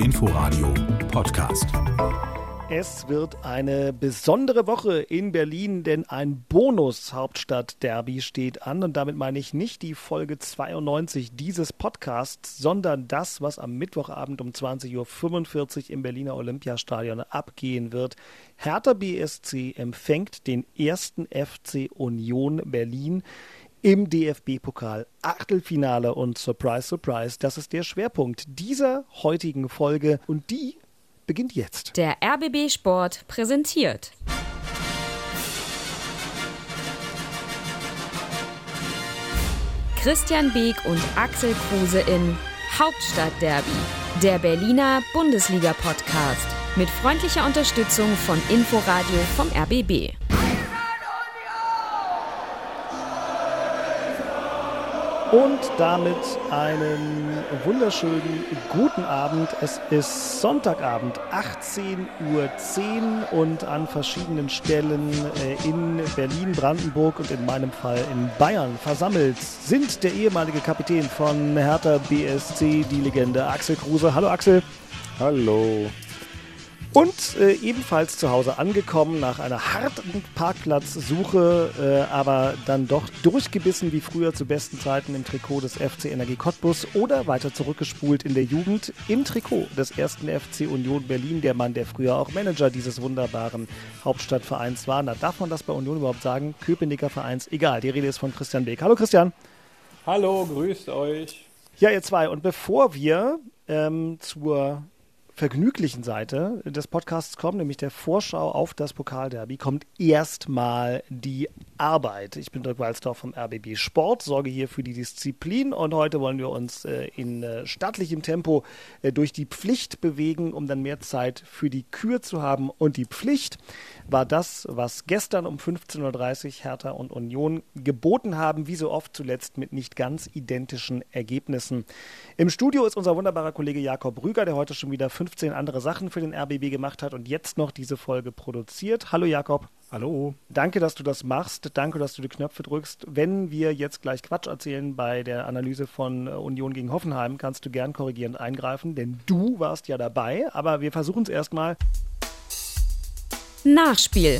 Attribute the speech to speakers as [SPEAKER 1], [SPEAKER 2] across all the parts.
[SPEAKER 1] Inforadio Podcast.
[SPEAKER 2] Es wird eine besondere Woche in Berlin, denn ein Bonus-Hauptstadt-Derby steht an. Und damit meine ich nicht die Folge 92 dieses Podcasts, sondern das, was am Mittwochabend um 20.45 Uhr im Berliner Olympiastadion abgehen wird. Hertha BSC empfängt den ersten FC Union Berlin im DFB-Pokal Achtelfinale und Surprise, Surprise, das ist der Schwerpunkt dieser heutigen Folge und die beginnt jetzt.
[SPEAKER 3] Der RBB Sport präsentiert. Christian Beek und Axel Kruse in Hauptstadtderby, der Berliner Bundesliga-Podcast mit freundlicher Unterstützung von Inforadio vom RBB.
[SPEAKER 2] Und damit einen wunderschönen guten Abend. Es ist Sonntagabend, 18.10 Uhr und an verschiedenen Stellen äh, in Berlin, Brandenburg und in meinem Fall in Bayern versammelt sind der ehemalige Kapitän von Hertha BSC, die Legende Axel Kruse. Hallo Axel.
[SPEAKER 4] Hallo.
[SPEAKER 2] Und äh, ebenfalls zu Hause angekommen nach einer harten Parkplatzsuche, äh, aber dann doch durchgebissen wie früher zu besten Zeiten im Trikot des FC Energie Cottbus oder weiter zurückgespult in der Jugend im Trikot des ersten FC Union Berlin, der Mann, der früher auch Manager dieses wunderbaren Hauptstadtvereins war. Na, darf man das bei Union überhaupt sagen? Köpenicker Vereins, egal. Die Rede ist von Christian Beek. Hallo Christian.
[SPEAKER 4] Hallo, grüßt euch.
[SPEAKER 2] Ja, ihr zwei. Und bevor wir ähm, zur vergnüglichen Seite des Podcasts kommen, nämlich der Vorschau auf das Pokalderby, kommt erstmal die Arbeit. Ich bin Dirk Walzdorf vom RBB Sport, sorge hier für die Disziplin und heute wollen wir uns äh, in äh, stattlichem Tempo äh, durch die Pflicht bewegen, um dann mehr Zeit für die Kür zu haben. Und die Pflicht war das, was gestern um 15.30 Uhr Hertha und Union geboten haben, wie so oft zuletzt mit nicht ganz identischen Ergebnissen. Im Studio ist unser wunderbarer Kollege Jakob Rüger, der heute schon wieder 15 andere Sachen für den RBB gemacht hat und jetzt noch diese Folge produziert. Hallo Jakob.
[SPEAKER 4] Hallo.
[SPEAKER 2] Danke, dass du das machst. Danke, dass du die Knöpfe drückst. Wenn wir jetzt gleich Quatsch erzählen bei der Analyse von äh, Union gegen Hoffenheim, kannst du gern korrigierend eingreifen, denn du warst ja dabei. Aber wir versuchen es erstmal.
[SPEAKER 3] Nachspiel.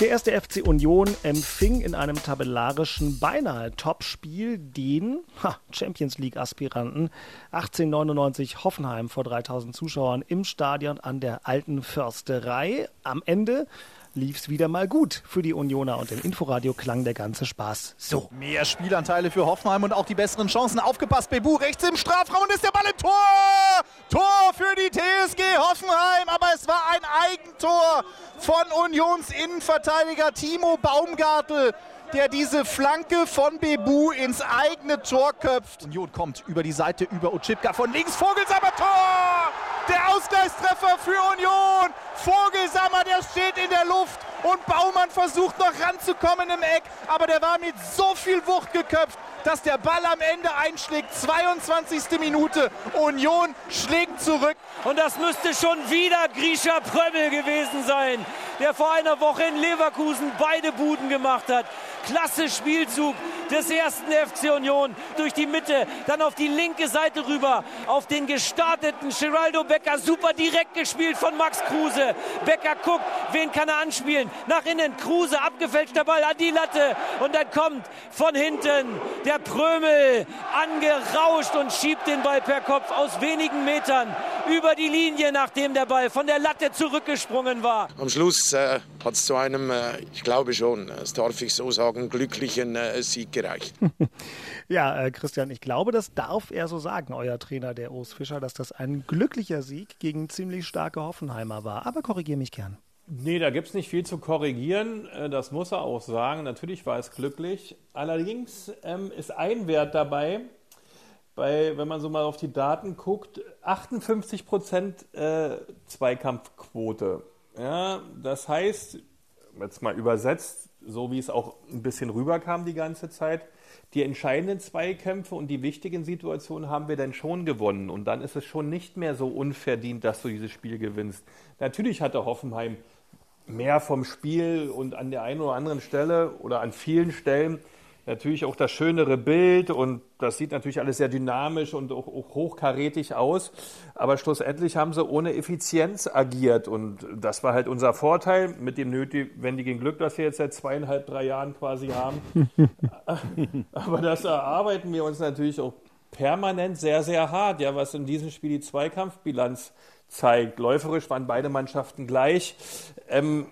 [SPEAKER 2] Der erste FC Union empfing in einem tabellarischen beinahe Topspiel den ha, Champions League Aspiranten 1899 Hoffenheim vor 3000 Zuschauern im Stadion an der Alten Försterei. Am Ende lief es wieder mal gut für die Unioner und im Inforadio klang der ganze Spaß so.
[SPEAKER 5] Mehr Spielanteile für Hoffenheim und auch die besseren Chancen. Aufgepasst, Bebu rechts im Strafraum und ist der Ball im Tor! Tor für die TSG Hoffenheim, aber es war ein Eigentor von Unions Innenverteidiger Timo Baumgartel der diese Flanke von Bebu ins eigene Tor köpft. Union kommt über die Seite über Otschipka von links. Vogelsammer Tor! Der Ausgleichstreffer für Union. Vogelsammer, der steht in der Luft und Baumann versucht noch ranzukommen im Eck, aber der war mit so viel Wucht geköpft, dass der Ball am Ende einschlägt. 22. Minute. Union schlägt zurück.
[SPEAKER 6] Und das müsste schon wieder Grisha Prömmel gewesen sein, der vor einer Woche in Leverkusen beide Buden gemacht hat. Klasse Spielzug des ersten FC Union durch die Mitte, dann auf die linke Seite rüber, auf den gestarteten Geraldo Becker, super direkt gespielt von Max Kruse. Becker guckt, wen kann er anspielen? Nach innen, Kruse, abgefälschter Ball an die Latte und dann kommt von hinten der Prömel angerauscht und schiebt den Ball per Kopf aus wenigen Metern über die Linie, nachdem der Ball von der Latte zurückgesprungen war.
[SPEAKER 7] Am Schluss äh, hat es zu einem, äh, ich glaube schon, das darf ich so sagen, glücklichen äh, Sieg gereicht.
[SPEAKER 2] ja, äh, Christian, ich glaube, das darf er so sagen, euer Trainer, der Urs Fischer, dass das ein glücklicher Sieg gegen ziemlich starke Hoffenheimer war. Aber korrigiere mich gern.
[SPEAKER 4] Nee, da gibt es nicht viel zu korrigieren. Äh, das muss er auch sagen. Natürlich war es glücklich. Allerdings ähm, ist ein Wert dabei, bei, wenn man so mal auf die Daten guckt, 58 Prozent äh, Zweikampfquote. Ja, das heißt, jetzt mal übersetzt, so wie es auch ein bisschen rüberkam die ganze Zeit, die entscheidenden Zweikämpfe und die wichtigen Situationen haben wir dann schon gewonnen. Und dann ist es schon nicht mehr so unverdient, dass du dieses Spiel gewinnst. Natürlich hatte Hoffenheim mehr vom Spiel und an der einen oder anderen Stelle oder an vielen Stellen natürlich auch das schönere Bild und das sieht natürlich alles sehr dynamisch und auch, auch hochkarätig aus. Aber schlussendlich haben sie ohne Effizienz agiert und das war halt unser Vorteil mit dem notwendigen Glück, das wir jetzt seit zweieinhalb, drei Jahren quasi haben. Aber das erarbeiten wir uns natürlich auch permanent sehr, sehr hart, ja, was in diesem Spiel die Zweikampfbilanz zeigt. Läuferisch waren beide Mannschaften gleich. Ähm,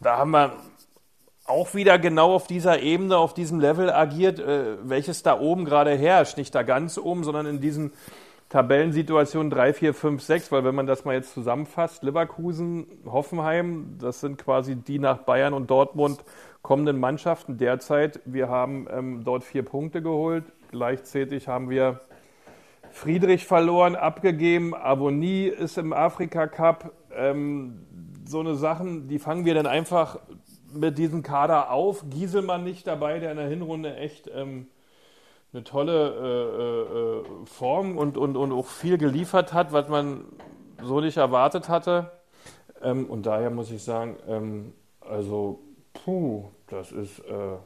[SPEAKER 4] da haben wir auch wieder genau auf dieser Ebene, auf diesem Level agiert, äh, welches da oben gerade herrscht. Nicht da ganz oben, sondern in diesen Tabellensituationen 3, 4, 5, 6, weil wenn man das mal jetzt zusammenfasst, Leverkusen, Hoffenheim, das sind quasi die nach Bayern und Dortmund kommenden Mannschaften derzeit. Wir haben ähm, dort vier Punkte geholt. Gleichzeitig haben wir Friedrich verloren, abgegeben. Avonie ist im Afrika Cup. Ähm, so eine Sachen, die fangen wir dann einfach mit diesem Kader auf. Gieselmann nicht dabei, der in der Hinrunde echt ähm, eine tolle äh, äh, Form und, und, und auch viel geliefert hat, was man so nicht erwartet hatte. Ähm, und daher muss ich sagen, ähm, also, puh, das ist äh,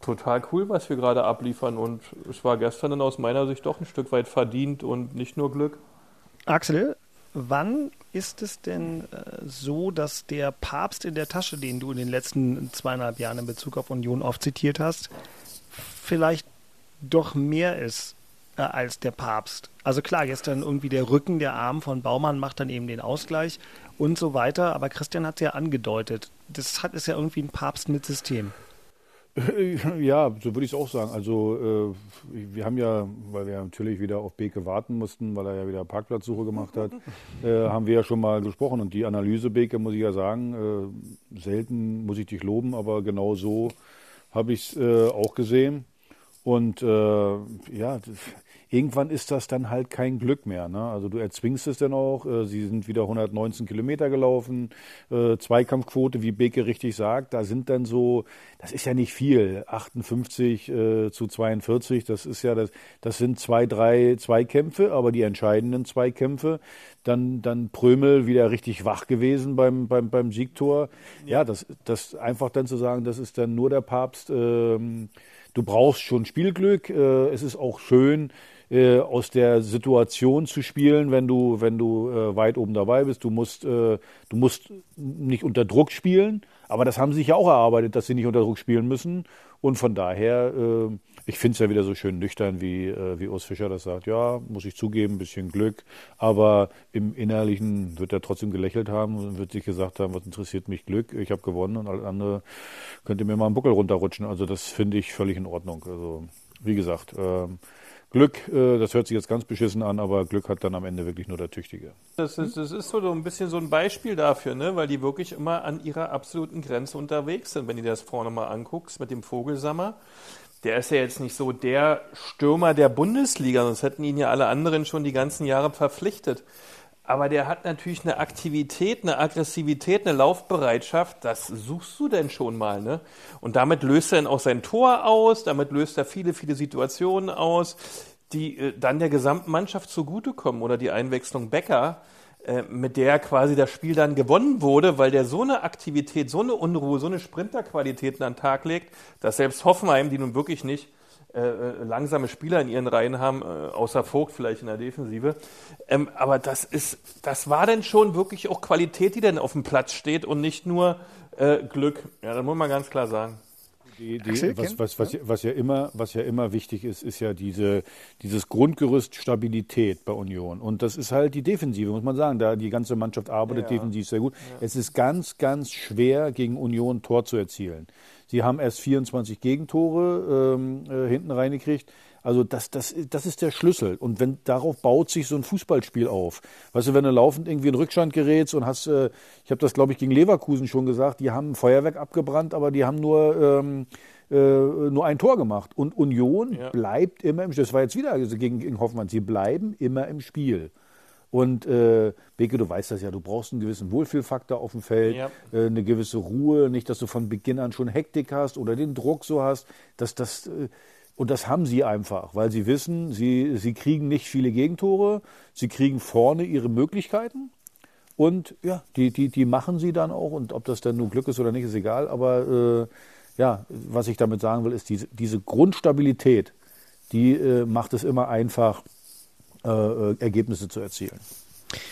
[SPEAKER 4] total cool, was wir gerade abliefern. Und es war gestern dann aus meiner Sicht doch ein Stück weit verdient und nicht nur Glück.
[SPEAKER 2] Axel, wann ist es denn äh, so, dass der Papst in der Tasche, den du in den letzten zweieinhalb Jahren in Bezug auf Union oft zitiert hast, vielleicht doch mehr ist äh, als der Papst? Also klar, gestern irgendwie der Rücken, der Arm von Baumann macht dann eben den Ausgleich und so weiter. Aber Christian hat es ja angedeutet. Das hat, ist ja irgendwie ein Papst mit System.
[SPEAKER 1] Ja, so würde ich es auch sagen. Also äh, wir haben ja, weil wir natürlich wieder auf Beke warten mussten, weil er ja wieder Parkplatzsuche gemacht hat, äh, haben wir ja schon mal gesprochen. Und die Analyse, Beke, muss ich ja sagen, äh, selten muss ich dich loben, aber genau so habe ich es äh, auch gesehen. Und äh, ja, irgendwann ist das dann halt kein Glück mehr. Ne? Also du erzwingst es dann auch. Äh, sie sind wieder 119 Kilometer gelaufen. Äh, Zweikampfquote, wie Beke richtig sagt, da sind dann so, das ist ja nicht viel, 58 äh, zu 42. Das ist ja das, das sind zwei, drei Zweikämpfe, aber die entscheidenden Zweikämpfe. Dann, dann Prömel wieder richtig wach gewesen beim, beim, beim Siegtor. Ja, ja das, das einfach dann zu sagen, das ist dann nur der Papst. Ähm, du brauchst schon Spielglück. Äh, es ist auch schön, äh, aus der Situation zu spielen, wenn du, wenn du äh, weit oben dabei bist. Du musst, äh, du musst nicht unter Druck spielen, aber das haben sie sich ja auch erarbeitet, dass sie nicht unter Druck spielen müssen. Und von daher, äh, ich finde es ja wieder so schön nüchtern, wie, äh, wie Urs Fischer das sagt. Ja, muss ich zugeben, ein bisschen Glück, aber im Innerlichen wird er trotzdem gelächelt haben und wird sich gesagt haben, was interessiert mich Glück, ich habe gewonnen und alles andere könnte mir mal einen Buckel runterrutschen. Also das finde ich völlig in Ordnung. Also wie gesagt, äh, Glück, äh, das hört sich jetzt ganz beschissen an, aber Glück hat dann am Ende wirklich nur der Tüchtige.
[SPEAKER 4] Das ist, das ist so ein bisschen so ein Beispiel dafür, ne? weil die wirklich immer an ihrer absoluten Grenze unterwegs sind. Wenn du dir das vorne mal anguckst mit dem Vogelsammer, der ist ja jetzt nicht so der Stürmer der Bundesliga, sonst hätten ihn ja alle anderen schon die ganzen Jahre verpflichtet. Aber der hat natürlich eine Aktivität, eine Aggressivität, eine Laufbereitschaft. Das suchst du denn schon mal, ne? Und damit löst er dann auch sein Tor aus. Damit löst er viele, viele Situationen aus, die äh, dann der gesamten Mannschaft zugutekommen. Oder die Einwechslung Becker, mit der quasi das Spiel dann gewonnen wurde, weil der so eine Aktivität, so eine Unruhe, so eine Sprinterqualitäten an den Tag legt, dass selbst Hoffenheim, die nun wirklich nicht äh, äh, langsame Spieler in ihren Reihen haben, äh, außer Vogt vielleicht in der Defensive. Ähm, aber das ist, das war denn schon wirklich auch Qualität, die denn auf dem Platz steht und nicht nur äh, Glück. Ja, das muss man ganz klar sagen.
[SPEAKER 1] Die, die, was, was, was, was, ja immer, was ja immer wichtig ist, ist ja diese, dieses Grundgerüst Stabilität bei Union. Und das ist halt die Defensive, muss man sagen. Da die ganze Mannschaft arbeitet ja. defensiv sehr gut. Ja. Es ist ganz, ganz schwer, gegen Union Tor zu erzielen. Sie haben erst 24 Gegentore ähm, äh, hinten reingekriegt. Also das, das, das ist der Schlüssel. Und wenn darauf baut sich so ein Fußballspiel auf. Weißt du, wenn du laufend irgendwie in Rückstand gerätst und hast, äh, ich habe das glaube ich gegen Leverkusen schon gesagt, die haben Feuerwerk abgebrannt, aber die haben nur ähm, äh, nur ein Tor gemacht. Und Union ja. bleibt immer im Spiel. Das war jetzt wieder gegen, gegen Hoffmann. Sie bleiben immer im Spiel. Und äh, Beke, du weißt das ja, du brauchst einen gewissen Wohlfühlfaktor auf dem Feld, ja. äh, eine gewisse Ruhe, nicht, dass du von Beginn an schon Hektik hast oder den Druck so hast. Dass das, äh, und das haben sie einfach, weil sie wissen, sie, sie kriegen nicht viele Gegentore, sie kriegen vorne ihre Möglichkeiten. Und ja, die, die, die machen sie dann auch. Und ob das dann nur Glück ist oder nicht, ist egal. Aber äh, ja, was ich damit sagen will, ist diese, diese Grundstabilität, die äh, macht es immer einfach, äh, äh Ergebnisse zu erzielen.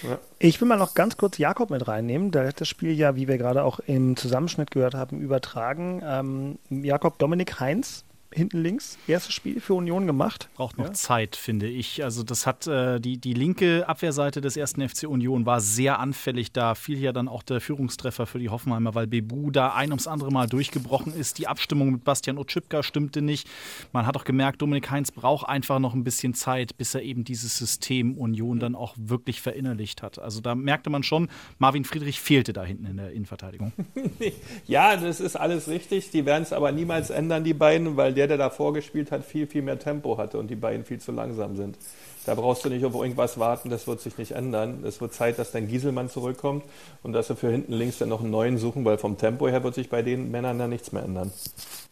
[SPEAKER 2] Ja. Ich will mal noch ganz kurz Jakob mit reinnehmen. Der hat das Spiel ja, wie wir gerade auch im Zusammenschnitt gehört haben, übertragen. Ähm, Jakob Dominik Heinz hinten links, erstes Spiel für Union gemacht.
[SPEAKER 8] Braucht noch ja. Zeit, finde ich. Also das hat äh, die, die linke Abwehrseite des ersten FC Union war sehr anfällig. Da fiel ja dann auch der Führungstreffer für die Hoffenheimer, weil Bebu da ein ums andere Mal durchgebrochen ist. Die Abstimmung mit Bastian Otschipka stimmte nicht. Man hat auch gemerkt, Dominik Heinz braucht einfach noch ein bisschen Zeit, bis er eben dieses System Union dann auch wirklich verinnerlicht hat. Also da merkte man schon, Marvin Friedrich fehlte da hinten in der Innenverteidigung.
[SPEAKER 4] ja, das ist alles richtig. Die werden es aber niemals ändern, die beiden, weil der, der davor gespielt hat, viel, viel mehr Tempo hatte und die beiden viel zu langsam sind. Da brauchst du nicht auf irgendwas warten, das wird sich nicht ändern. Es wird Zeit, dass dein Gieselmann zurückkommt und dass wir für hinten links dann noch einen neuen suchen, weil vom Tempo her wird sich bei den Männern da nichts mehr ändern.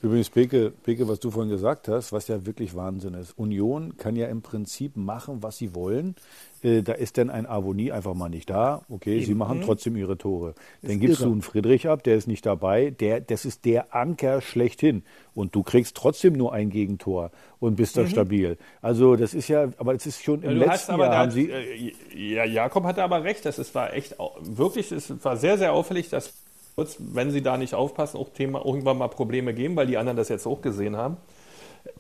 [SPEAKER 1] Übrigens, Peke, Peke, was du vorhin gesagt hast, was ja wirklich Wahnsinn ist. Union kann ja im Prinzip machen, was sie wollen. Äh, da ist dann ein Avonie einfach mal nicht da. Okay, Eben. sie machen mhm. trotzdem ihre Tore. Dann gibst irre. du einen Friedrich ab, der ist nicht dabei. Der, das ist der Anker schlechthin. Und du kriegst trotzdem nur ein Gegentor und bist da mhm. stabil. Also das ist ja, aber es ist schon im ja, letzten Jahr haben sie. Äh,
[SPEAKER 4] ja, Jakob hatte aber recht. Das ist, war echt wirklich, es war sehr, sehr auffällig, dass wenn sie da nicht aufpassen, auch Thema, irgendwann mal Probleme geben, weil die anderen das jetzt auch gesehen haben.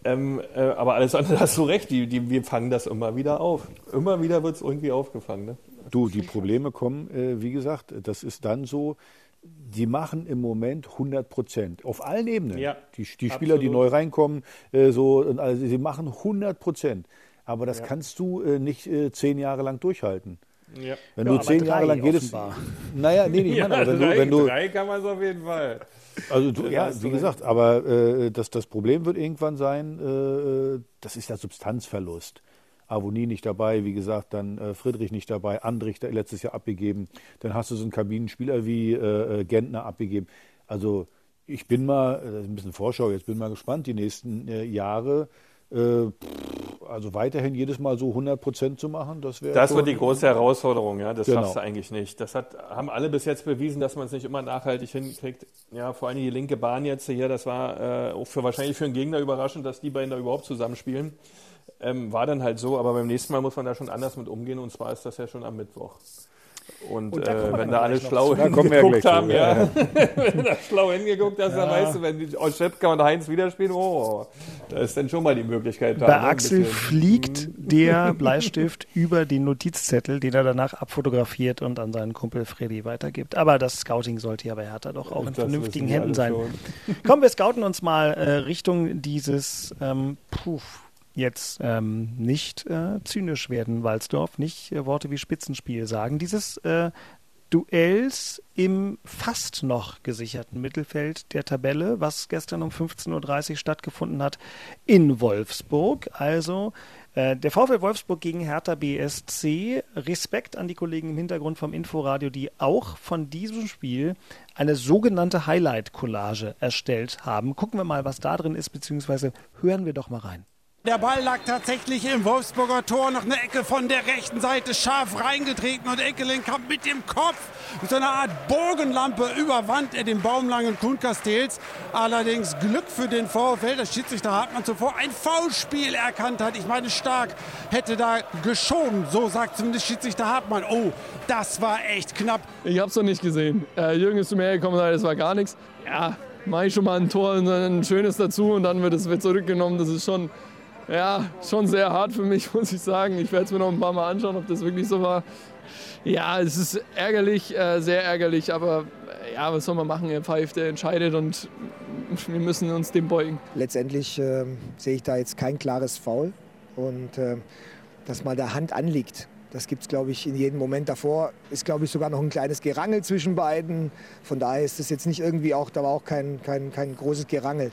[SPEAKER 4] Ähm, äh, aber alles andere hast du recht, die, die, wir fangen das immer wieder auf. Immer wieder wird es irgendwie aufgefangen. Ne?
[SPEAKER 1] Du, die Probleme kommen, äh, wie gesagt, das ist dann so, die machen im Moment 100 Prozent auf allen Ebenen. Ja, die, die Spieler, die neu reinkommen, äh, so, also, sie machen 100 Prozent. Aber das ja. kannst du äh, nicht äh, zehn Jahre lang durchhalten. Ja. Wenn ja, du zehn Jahre lang jedes. Naja, nee, nee, ja, meine, wenn, drei, du, wenn du.
[SPEAKER 4] Drei kann man es auf jeden Fall.
[SPEAKER 1] Also, du, ja, wie gesagt, aber äh, das, das Problem wird irgendwann sein, äh, das ist der Substanzverlust. Avonie nicht dabei, wie gesagt, dann äh, Friedrich nicht dabei, Andrich letztes Jahr abgegeben. Dann hast du so einen Kabinenspieler wie äh, äh Gentner abgegeben. Also ich bin mal, das ist ein bisschen Vorschau, jetzt bin mal gespannt, die nächsten äh, Jahre äh, also weiterhin jedes Mal so 100 Prozent zu machen, das wäre.
[SPEAKER 4] Das wird die große Herausforderung, ja. Das genau. schaffst du eigentlich nicht. Das hat, haben alle bis jetzt bewiesen, dass man es nicht immer nachhaltig hinkriegt. Ja, vor allem die linke Bahn jetzt hier, das war äh, auch für wahrscheinlich für einen Gegner überraschend, dass die beiden da überhaupt zusammenspielen. Ähm, war dann halt so, aber beim nächsten Mal muss man da schon anders mit umgehen und zwar ist das ja schon am Mittwoch. Und, und äh, wenn da alle schlau hingeguckt haben, ja, wenn da schlau hingeguckt hast, ja. dann weißt du, wenn die Oschepka und Heinz wieder spielen, oh, da ist dann schon mal die Möglichkeit
[SPEAKER 2] da. Bei ne, Axel fliegt der Bleistift über den Notizzettel, den er danach abfotografiert und an seinen Kumpel Freddy weitergibt. Aber das Scouting sollte ja bei Hertha doch auch in das vernünftigen Händen sein. Kommen wir scouten uns mal äh, Richtung dieses ähm, Puh, jetzt ähm, nicht äh, zynisch werden, Walsdorf, nicht äh, Worte wie Spitzenspiel sagen. Dieses äh, Duells im fast noch gesicherten Mittelfeld der Tabelle, was gestern um 15.30 Uhr stattgefunden hat in Wolfsburg. Also äh, der VfL Wolfsburg gegen Hertha BSC. Respekt an die Kollegen im Hintergrund vom Inforadio, die auch von diesem Spiel eine sogenannte Highlight-Collage erstellt haben. Gucken wir mal, was da drin ist, beziehungsweise hören wir doch mal rein.
[SPEAKER 9] Der Ball lag tatsächlich im Wolfsburger Tor. Noch eine Ecke von der rechten Seite scharf reingetreten und Eckeling kam mit dem Kopf mit so einer Art Bogenlampe überwand er den baumlangen Kuhn Castells. Allerdings Glück für den VfL, dass Schiedsrichter Hartmann zuvor ein Foulspiel erkannt hat. Ich meine, Stark hätte da geschoben. So sagt zumindest Schiedsrichter Hartmann. Oh, das war echt knapp.
[SPEAKER 10] Ich hab's noch nicht gesehen. Äh, Jürgen ist zu mir gekommen und das war gar nichts. Ja, mache ich schon mal ein Tor und ein schönes dazu und dann wird es zurückgenommen. Das ist schon ja, schon sehr hart für mich, muss ich sagen. Ich werde es mir noch ein paar Mal anschauen, ob das wirklich so war. Ja, es ist ärgerlich, äh, sehr ärgerlich, aber äh, ja, was soll man machen? Er pfeift, er entscheidet und wir müssen uns dem beugen.
[SPEAKER 11] Letztendlich äh, sehe ich da jetzt kein klares Foul und äh, dass mal der Hand anliegt. Das gibt es, glaube ich, in jedem Moment davor. Ist, glaube ich, sogar noch ein kleines Gerangel zwischen beiden. Von daher ist es jetzt nicht irgendwie auch, da war auch kein, kein, kein großes Gerangel.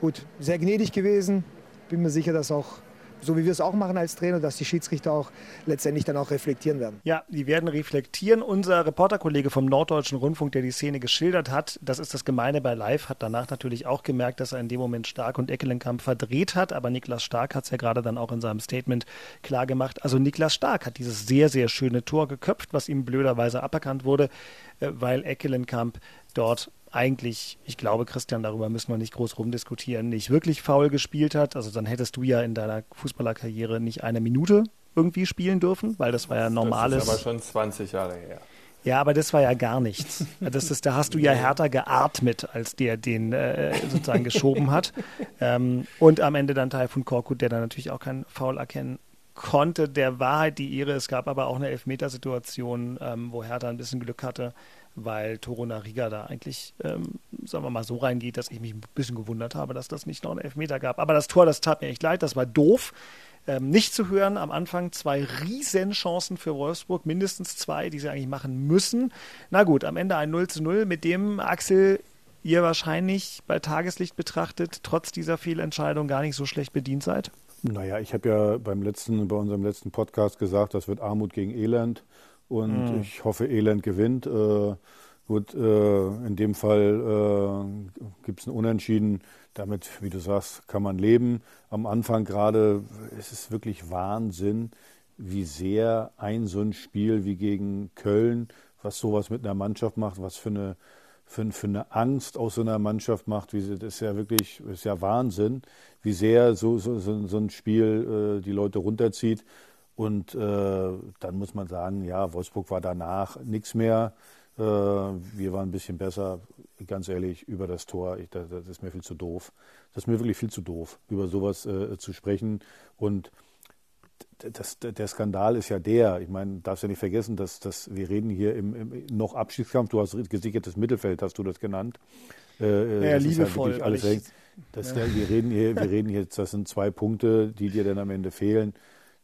[SPEAKER 11] Gut, sehr gnädig gewesen, bin mir sicher, dass auch so wie wir es auch machen als Trainer, dass die Schiedsrichter auch letztendlich dann auch reflektieren werden.
[SPEAKER 2] Ja, die werden reflektieren. Unser Reporterkollege vom Norddeutschen Rundfunk, der die Szene geschildert hat, das ist das Gemeine bei Live, hat danach natürlich auch gemerkt, dass er in dem Moment Stark und Eckelenkamp verdreht hat. Aber Niklas Stark hat es ja gerade dann auch in seinem Statement klar gemacht. Also Niklas Stark hat dieses sehr, sehr schöne Tor geköpft, was ihm blöderweise aberkannt wurde, äh, weil Eckelenkamp dort eigentlich, ich glaube, Christian, darüber müssen wir nicht groß rumdiskutieren, nicht wirklich faul gespielt hat. Also dann hättest du ja in deiner Fußballerkarriere nicht eine Minute irgendwie spielen dürfen, weil das war ja normales.
[SPEAKER 4] Das ist aber schon 20 Jahre her.
[SPEAKER 2] Ja, aber das war ja gar nichts. Das ist, da hast du ja härter geatmet, als der den äh, sozusagen geschoben hat. Ähm, und am Ende dann Taifun Korkut, der dann natürlich auch keinen Foul erkennen konnte. Der Wahrheit die Ehre. Es gab aber auch eine Elfmetersituation, ähm, wo Hertha ein bisschen Glück hatte, weil Toro Nariga da eigentlich, ähm, sagen wir mal, so reingeht, dass ich mich ein bisschen gewundert habe, dass das nicht noch einen Elfmeter gab. Aber das Tor, das tat mir echt leid, das war doof ähm, nicht zu hören. Am Anfang zwei Riesenchancen für Wolfsburg, mindestens zwei, die sie eigentlich machen müssen. Na gut, am Ende ein 0 zu 0, mit dem Axel ihr wahrscheinlich bei Tageslicht betrachtet, trotz dieser Fehlentscheidung gar nicht so schlecht bedient seid?
[SPEAKER 1] Naja, ich habe ja beim letzten, bei unserem letzten Podcast gesagt, das wird Armut gegen Elend. Und mhm. ich hoffe, Elend gewinnt. Äh, gut, äh, in dem Fall äh, gibt es ein Unentschieden damit, wie du sagst, kann man leben. Am Anfang gerade ist es wirklich Wahnsinn, wie sehr ein so ein Spiel wie gegen Köln, was sowas mit einer Mannschaft macht, was für eine, für, für eine Angst aus so einer Mannschaft macht. Wie das ist ja wirklich, ist ja Wahnsinn, wie sehr so, so, so, so ein Spiel äh, die Leute runterzieht. Und äh, dann muss man sagen, ja, Wolfsburg war danach nichts mehr. Äh, wir waren ein bisschen besser ganz ehrlich, über das Tor, ich, das, das, ist mir viel zu doof. Das ist mir wirklich viel zu doof, über sowas äh, zu sprechen. Und das, der Skandal ist ja der, ich meine, darfst ja nicht vergessen, dass, dass wir reden hier im, im noch Abschiedskampf, du hast gesichertes Mittelfeld, hast du das genannt.
[SPEAKER 2] Äh, äh ja, das liebevoll.
[SPEAKER 1] Ja alles ich, das, ja. wir reden hier, wir reden hier, das sind zwei Punkte, die dir dann am Ende fehlen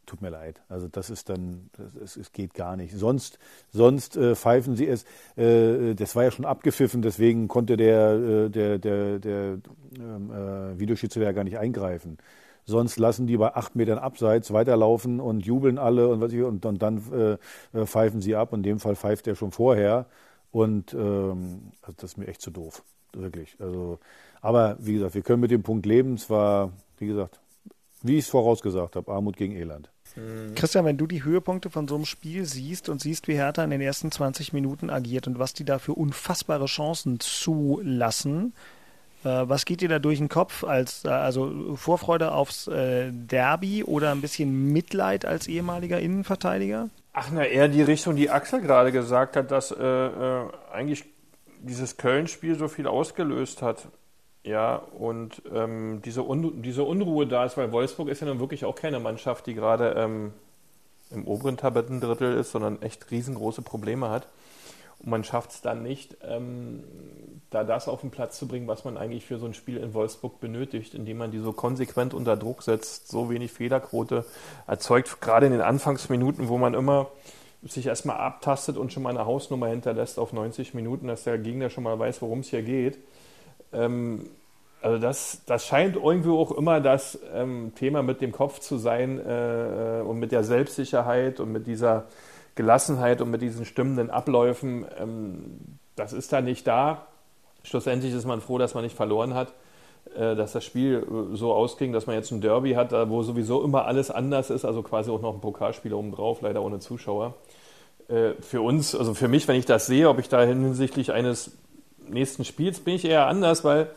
[SPEAKER 1] tut mir leid. Also das ist dann, es, geht gar nicht. Sonst, sonst äh, pfeifen sie es. Äh, das war ja schon abgepfiffen, deswegen konnte der, äh, der, der, der ähm, äh, Videoschiedsrichter gar nicht eingreifen. Sonst lassen die bei acht Metern abseits weiterlaufen und jubeln alle und was ich, und, und dann äh, äh, pfeifen sie ab. In dem Fall pfeift er schon vorher. Und ähm, also das ist mir echt zu doof. Wirklich. Also, aber wie gesagt, wir können mit dem Punkt leben. Es war, wie gesagt, wie ich es vorausgesagt habe, Armut gegen Elend.
[SPEAKER 2] Christian, wenn du die Höhepunkte von so einem Spiel siehst und siehst, wie Hertha in den ersten 20 Minuten agiert und was die da für unfassbare Chancen zulassen, äh, was geht dir da durch den Kopf? Als, äh, also Vorfreude aufs äh, Derby oder ein bisschen Mitleid als ehemaliger Innenverteidiger?
[SPEAKER 4] Ach, na, eher die Richtung, die Axel gerade gesagt hat, dass äh, äh, eigentlich dieses Köln-Spiel so viel ausgelöst hat. Ja, und ähm, diese, Un diese Unruhe da ist, weil Wolfsburg ist ja nun wirklich auch keine Mannschaft, die gerade ähm, im oberen Tabellendrittel ist, sondern echt riesengroße Probleme hat. Und man schafft es dann nicht, ähm, da das auf den Platz zu bringen, was man eigentlich für so ein Spiel in Wolfsburg benötigt, indem man die so konsequent unter Druck setzt, so wenig Fehlerquote erzeugt, gerade in den Anfangsminuten, wo man immer sich erstmal abtastet und schon mal eine Hausnummer hinterlässt auf 90 Minuten, dass der Gegner schon mal weiß, worum es hier geht. Ähm, also das, das scheint irgendwie auch immer das ähm, Thema mit dem Kopf zu sein äh, und mit der Selbstsicherheit und mit dieser Gelassenheit und mit diesen stimmenden Abläufen. Ähm, das ist da nicht da. Schlussendlich ist man froh, dass man nicht verloren hat, äh, dass das Spiel äh, so ausging, dass man jetzt ein Derby hat, wo sowieso immer alles anders ist, also quasi auch noch ein Pokalspiel obendrauf, leider ohne Zuschauer. Äh, für uns, also für mich, wenn ich das sehe, ob ich da hinsichtlich eines nächsten Spiels bin ich eher anders, weil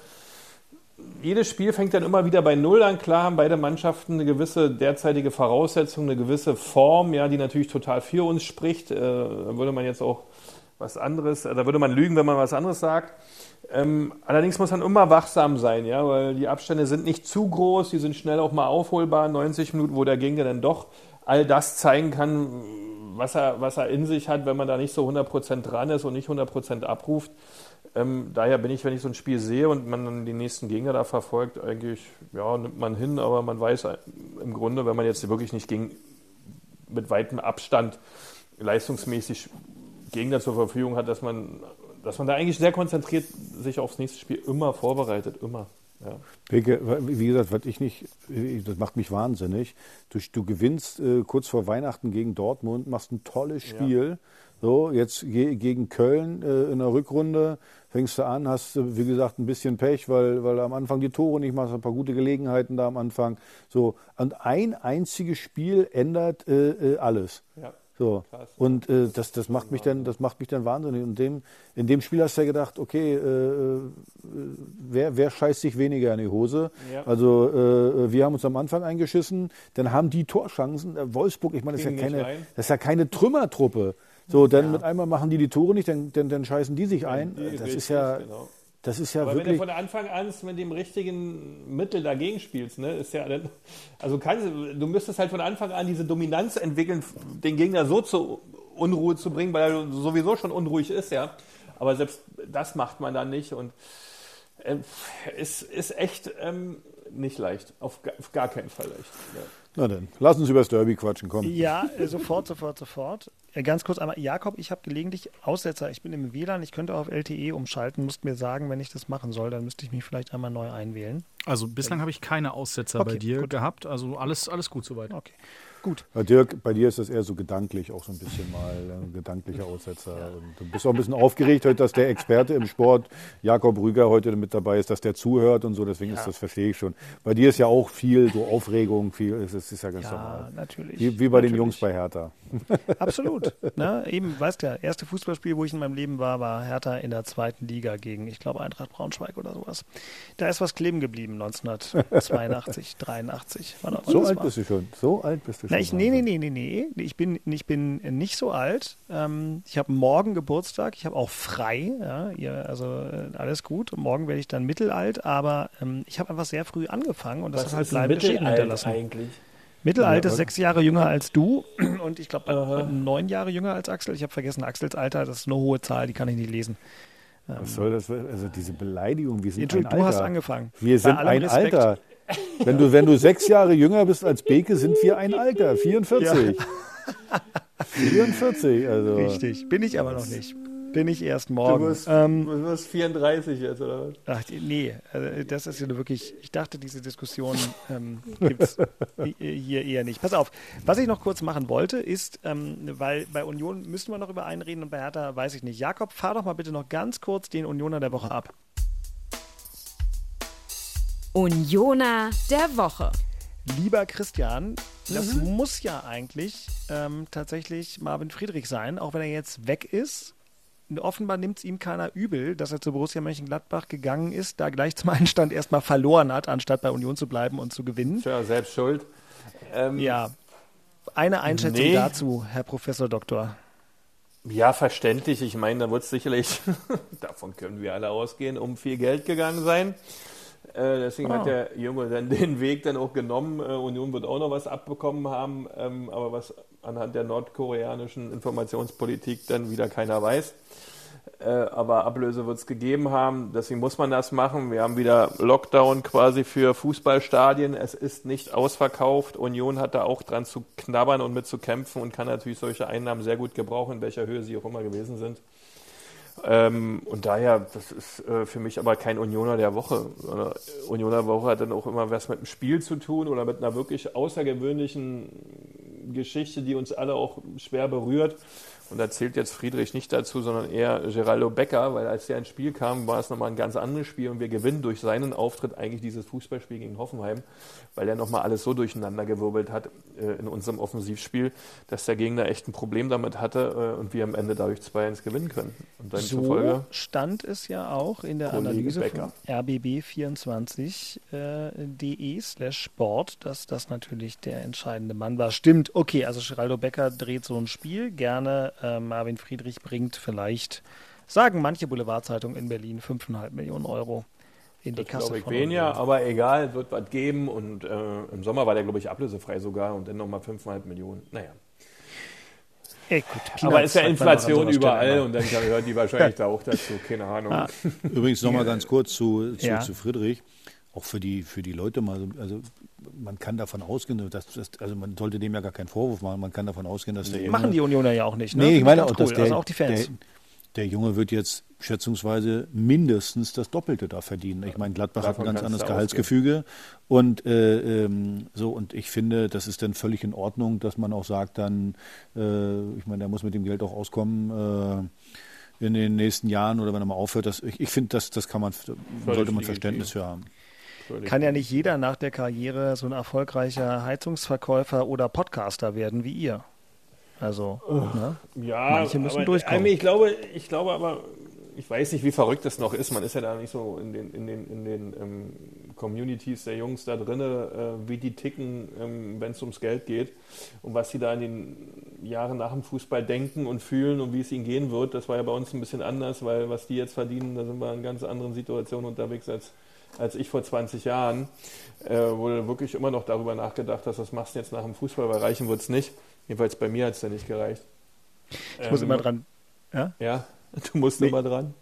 [SPEAKER 4] jedes Spiel fängt dann immer wieder bei Null an. Klar haben beide Mannschaften eine gewisse derzeitige Voraussetzung, eine gewisse Form, ja, die natürlich total für uns spricht. Äh, da würde man jetzt auch was anderes, da würde man lügen, wenn man was anderes sagt. Ähm, allerdings muss man immer wachsam sein, ja, weil die Abstände sind nicht zu groß, die sind schnell auch mal aufholbar, 90 Minuten, wo der Gegner dann doch all das zeigen kann, was er, was er in sich hat, wenn man da nicht so 100% dran ist und nicht 100% abruft. Ähm, daher bin ich, wenn ich so ein Spiel sehe und man dann die nächsten Gegner da verfolgt, eigentlich, ja, nimmt man hin, aber man weiß im Grunde, wenn man jetzt wirklich nicht gegen, mit weitem Abstand leistungsmäßig Gegner zur Verfügung hat, dass man, dass man da eigentlich sehr konzentriert sich aufs nächste Spiel immer vorbereitet, immer. Ja.
[SPEAKER 1] Wie gesagt, was ich nicht, das macht mich wahnsinnig. Du, du gewinnst äh, kurz vor Weihnachten gegen Dortmund, machst ein tolles Spiel. Ja. So, jetzt ge gegen Köln äh, in der Rückrunde fängst du an, hast wie gesagt ein bisschen Pech, weil, weil am Anfang die Tore nicht machst, ein paar gute Gelegenheiten da am Anfang. So, und ein einziges Spiel ändert äh, äh alles. Ja. So. Und äh, das, das, macht mich dann, das macht mich dann wahnsinnig. Und dem, in dem Spiel hast du ja gedacht, okay, äh, äh, wer, wer scheißt sich weniger in die Hose?
[SPEAKER 4] Ja.
[SPEAKER 1] Also äh, wir haben uns am Anfang eingeschissen, dann haben die Torchancen. Äh, Wolfsburg, ich meine, das ist, ja keine, das ist ja keine Trümmertruppe. So, dann mit einmal machen die die Tore nicht, dann, dann, dann scheißen die sich ein.
[SPEAKER 4] Die
[SPEAKER 1] Das ist ja,
[SPEAKER 4] genau.
[SPEAKER 1] das ist ja
[SPEAKER 4] Aber wenn du
[SPEAKER 1] wirklich.
[SPEAKER 4] von Anfang an mit dem richtigen Mittel dagegen spielst, ne, ist ja dann, also kannst, du müsstest halt von Anfang an diese Dominanz entwickeln, den Gegner so zur Unruhe zu bringen, weil er sowieso schon unruhig ist, ja. Aber selbst das macht man dann nicht und äh, es ist echt ähm, nicht leicht, auf, auf gar keinen Fall leicht. Ja.
[SPEAKER 1] Na dann, lass uns über das Derby quatschen, komm.
[SPEAKER 2] Ja, äh, sofort, sofort, sofort. Äh, Ganz kurz einmal, Jakob, ich habe gelegentlich Aussetzer. Ich bin im WLAN, ich könnte auf LTE umschalten, musst mir sagen, wenn ich das machen soll, dann müsste ich mich vielleicht einmal neu einwählen.
[SPEAKER 8] Also bislang habe ich keine Aussetzer bei
[SPEAKER 2] Okay,
[SPEAKER 8] dir
[SPEAKER 2] gut.
[SPEAKER 8] gehabt. Also alles, alles gut soweit.
[SPEAKER 2] Okay, gut.
[SPEAKER 1] Bei Dirk, bei dir ist das eher so gedanklich auch so ein bisschen mal ein gedanklicher Aussetzer. Und du bist auch ein bisschen aufgeregt heute, dass der Experte im Sport, Jakob Rüger, heute mit dabei ist, dass der zuhört und so. Deswegen ist das verstehe ich schon. Bei dir ist ja auch viel so Aufregung, viel, das ist ja ganz
[SPEAKER 2] Ja,
[SPEAKER 1] normal.
[SPEAKER 2] natürlich.
[SPEAKER 1] Wie, wie bei den
[SPEAKER 2] natürlich.
[SPEAKER 1] Jungs bei Hertha.
[SPEAKER 2] Absolut. Ne? Eben, weißt ja, erste Fußballspiel, wo ich in meinem Leben war, war Hertha in der zweiten Liga gegen, ich glaube, Eintracht Braunschweig oder sowas. Da ist was kleben geblieben, 1982, 83. Wann auch immer
[SPEAKER 1] So alt
[SPEAKER 2] war.
[SPEAKER 1] bist du schon. So alt bist du schon.
[SPEAKER 2] Na, ich, nee, nee, nee, nee, nee. Ich bin, ich bin nicht so alt. Ähm, ich habe morgen Geburtstag. Ich habe auch frei. Ja, ihr, also äh, alles gut. Und morgen werde ich dann mittelalt. Aber ähm, ich habe einfach sehr früh angefangen und das hat halt bleibende Schäden hinterlassen.
[SPEAKER 4] eigentlich?
[SPEAKER 2] Mittelalt ist sechs Jahre jünger als du und ich glaube neun Jahre jünger als Axel. Ich habe vergessen, Axels Alter, das ist eine hohe Zahl, die kann ich nicht lesen.
[SPEAKER 1] Was soll das? Also diese Beleidigung, wir sind ein
[SPEAKER 2] Entschuldigung,
[SPEAKER 1] Alter.
[SPEAKER 2] du hast angefangen.
[SPEAKER 1] Wir sind ein
[SPEAKER 2] Respekt.
[SPEAKER 1] Alter. Wenn du, wenn du sechs Jahre jünger bist als Beke, sind wir ein Alter. 44. 44, also.
[SPEAKER 2] Richtig, bin ich aber noch nicht. Bin ich erst
[SPEAKER 4] Du
[SPEAKER 2] morgen.
[SPEAKER 4] wirst,
[SPEAKER 2] Ähm,
[SPEAKER 4] du wirst 34 jetzt, oder was?
[SPEAKER 2] Ach, nee, also das ist ja wirklich, ich dachte, diese Diskussion ähm, gibt es hier eher nicht. Pass auf, was ich noch kurz machen wollte, ist, ähm, weil bei Union müssen wir noch über einen reden und bei Hertha weiß ich nicht. Jakob, fahr doch mal bitte noch ganz kurz den Unioner der Woche ab.
[SPEAKER 3] Unioner der Woche.
[SPEAKER 2] Lieber Christian, das
[SPEAKER 4] Mhm.
[SPEAKER 2] muss ja eigentlich ähm, tatsächlich Marvin Friedrich sein, auch wenn er jetzt weg ist. Offenbar nimmt es ihm keiner übel, dass er zu Borussia Mönchengladbach gegangen ist, da gleich zum Einstand erstmal verloren hat, anstatt bei Union zu bleiben und zu gewinnen.
[SPEAKER 4] Tja, selbst schuld. Ähm,
[SPEAKER 2] Ja. Eine Einschätzung
[SPEAKER 4] Nee.
[SPEAKER 2] dazu, Herr Professor Doktor.
[SPEAKER 4] Ja, verständlich. Ich meine, da wird es sicherlich, davon können wir alle ausgehen, um viel Geld gegangen sein. Äh, deswegen
[SPEAKER 2] Ah.
[SPEAKER 4] hat der Junge dann den Weg dann auch genommen. Äh, Union wird auch noch was abbekommen haben, ähm, aber was anhand der nordkoreanischen Informationspolitik dann wieder keiner weiß. Äh, aber Ablöse wird es gegeben haben, deswegen muss man das machen. Wir haben wieder Lockdown quasi für Fußballstadien. Es ist nicht ausverkauft. Union hat da auch dran zu knabbern und mit zu kämpfen und kann natürlich solche Einnahmen sehr gut gebrauchen, in welcher Höhe sie auch immer gewesen sind. Ähm, und daher, das ist äh, für mich aber kein Unioner der Woche. sondern Unioner der Woche hat dann auch immer was mit dem Spiel zu tun oder mit einer wirklich außergewöhnlichen Geschichte, die uns alle auch schwer berührt. Und da zählt jetzt Friedrich nicht dazu, sondern eher Geraldo Becker, weil als er ins Spiel kam, war es nochmal ein ganz anderes Spiel und wir gewinnen durch seinen Auftritt eigentlich dieses Fußballspiel gegen Hoffenheim, weil er nochmal alles so durcheinander gewirbelt hat äh, in unserem Offensivspiel, dass der Gegner echt ein Problem damit hatte äh, und wir am Ende dadurch 2-1 gewinnen können. Und dann
[SPEAKER 2] So
[SPEAKER 4] zufolge
[SPEAKER 2] stand es ja auch in der
[SPEAKER 4] Kollege
[SPEAKER 2] Analyse
[SPEAKER 4] Becker.
[SPEAKER 2] von rbb24.de slash Sport, dass das natürlich der entscheidende Mann war. Stimmt, okay, also Geraldo Becker dreht so ein Spiel. Gerne äh, Marvin Friedrich bringt vielleicht, sagen manche Boulevardzeitungen in Berlin, 5,5 Millionen Euro in die
[SPEAKER 4] Das
[SPEAKER 2] Kasse
[SPEAKER 4] ich
[SPEAKER 2] von
[SPEAKER 4] weniger,
[SPEAKER 2] Union.
[SPEAKER 4] aber egal, wird was geben. Und äh, im Sommer war der, glaube ich, ablösefrei sogar und dann nochmal 5,5 Millionen. Naja.
[SPEAKER 2] Ey, gut,
[SPEAKER 4] Aber
[SPEAKER 2] Peanuts
[SPEAKER 4] ist ja Inflation überall und dann gehört die wahrscheinlich da auch dazu. Keine Ahnung.
[SPEAKER 2] Ah.
[SPEAKER 1] Übrigens nochmal ganz kurz zu, zu,
[SPEAKER 2] Ja.
[SPEAKER 1] zu Friedrich. Auch für die, für die Leute mal, so- also man kann davon ausgehen, dass, dass, also man sollte dem ja gar keinen Vorwurf machen, man kann davon ausgehen, dass der Junge,
[SPEAKER 2] Machen die Unioner ja auch nicht, ne?
[SPEAKER 1] Nee, ich meine auch, dass
[SPEAKER 2] cool.
[SPEAKER 1] der,
[SPEAKER 2] also auch die Fans.
[SPEAKER 1] Der, der Junge wird jetzt schätzungsweise mindestens das Doppelte da verdienen. Ich meine, Gladbach hat
[SPEAKER 4] Davon
[SPEAKER 1] ein ganz anderes Gehaltsgefüge und äh, ähm, so und ich finde, das ist dann völlig in Ordnung, dass man auch sagt, dann, äh, ich meine, der muss mit dem Geld auch auskommen. Äh, in den nächsten Jahren oder wenn er mal aufhört, das, ich, ich finde, das, das kann man, sollte man. Verständnis für haben.
[SPEAKER 2] Kann ja nicht jeder nach der Karriere so ein erfolgreicher Heizungsverkäufer oder Podcaster werden wie ihr. Also, ne?
[SPEAKER 4] Ja,
[SPEAKER 2] manche müssen
[SPEAKER 4] aber,
[SPEAKER 2] durchkommen.
[SPEAKER 4] Ich glaube, ich glaube aber, ich weiß nicht, wie verrückt das noch ist. Man ist ja da nicht so in den, in den, in den ähm, Communities der Jungs da drinne, äh, wie die ticken, ähm, wenn es ums Geld geht und was sie da in den Jahren nach dem Fußball denken und fühlen und wie es ihnen gehen wird. Das war ja bei uns ein bisschen anders, weil was die jetzt verdienen, da sind wir in ganz anderen Situationen unterwegs als, als ich vor 20 Jahren, äh, wo du wirklich immer noch darüber nachgedacht hast, was machst du jetzt nach dem Fußball, weil reichen wird es nicht. Jedenfalls bei mir hat es ja nicht gereicht.
[SPEAKER 2] Ich muss immer dran. Ja?
[SPEAKER 4] Ja, du musst
[SPEAKER 2] Nee.
[SPEAKER 4] immer dran.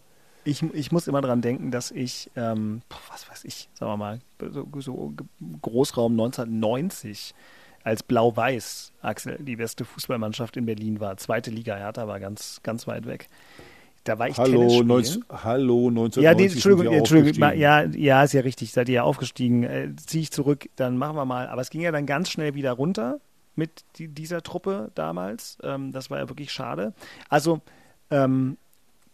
[SPEAKER 2] Ich, ich muss immer dran denken, dass ich, ähm, was weiß ich, sagen wir mal, so, so Großraum 1990 als Blau-Weiß, Axel, die beste Fußballmannschaft in Berlin war. Zweite Liga, Hertha war ganz, ganz weit weg. Da war ich
[SPEAKER 1] Hallo,
[SPEAKER 2] Tennis
[SPEAKER 1] 19, hallo, 1990
[SPEAKER 2] Ja, nee, Entschuldigung, Entschuldigung, ja, ja, ist ja richtig, seid ihr ja aufgestiegen. Äh, Ziehe ich zurück, dann machen wir mal. Aber es ging ja dann ganz schnell wieder runter mit die, dieser Truppe damals. Ähm, das war ja wirklich schade. Also, ähm,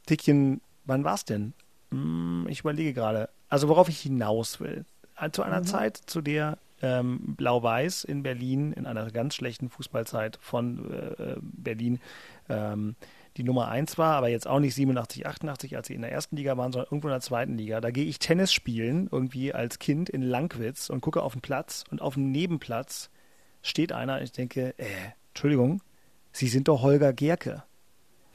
[SPEAKER 2] Tickchen, wann war es denn? Hm, ich überlege gerade. Also, worauf ich hinaus will. Äh, Zu einer Zeit, zu der ähm, Blau-Weiß in Berlin, in einer ganz schlechten Fußballzeit von äh, Berlin, ähm, die Nummer 1 war, aber jetzt auch nicht 87, 88, als sie in der ersten Liga waren, sondern irgendwo in der zweiten Liga. Da gehe ich Tennis spielen, irgendwie als Kind in Langwitz und gucke auf den Platz und auf dem Nebenplatz steht einer und ich denke, äh, Entschuldigung, Sie sind doch Holger Gerke.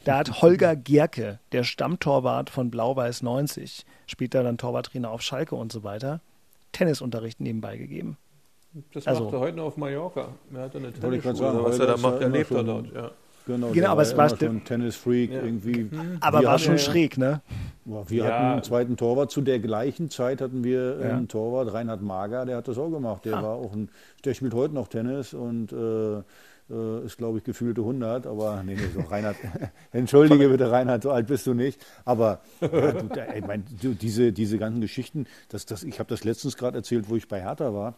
[SPEAKER 2] Da hat Holger Gerke, der Stammtorwart von Blau-Weiß 90, später dann Torwarttrainer auf Schalke und so weiter, Tennisunterricht nebenbei gegeben.
[SPEAKER 4] Das
[SPEAKER 2] Also-
[SPEAKER 4] macht er heute noch auf Mallorca. Er hat eine
[SPEAKER 1] sagen,
[SPEAKER 4] was er da macht, er lebt
[SPEAKER 1] schon-
[SPEAKER 4] dort. Ja.
[SPEAKER 1] Genau,
[SPEAKER 2] Genau, aber
[SPEAKER 1] war
[SPEAKER 2] es war
[SPEAKER 1] schon Tennis-Freak
[SPEAKER 4] Ja.
[SPEAKER 1] irgendwie.
[SPEAKER 2] Aber
[SPEAKER 1] Wir
[SPEAKER 2] war
[SPEAKER 1] hatten
[SPEAKER 2] schon
[SPEAKER 1] ja-
[SPEAKER 2] schräg, ne?
[SPEAKER 1] Wir
[SPEAKER 4] Ja.
[SPEAKER 1] hatten einen zweiten Torwart. Zu der gleichen Zeit hatten wir
[SPEAKER 2] Ja.
[SPEAKER 1] einen Torwart, Reinhard Mager, der hat das auch gemacht. Der
[SPEAKER 2] Ah.
[SPEAKER 1] war auch ein, der spielt heute noch Tennis und äh, äh, ist, glaube ich, gefühlte 100. Aber nee, nee, so Reinhard, entschuldige bitte, Reinhard, so alt bist du nicht. Aber ja, du, da, ich mein, du, diese, diese ganzen Geschichten, das, das, ich habe das letztens gerade erzählt, wo ich bei Hertha war.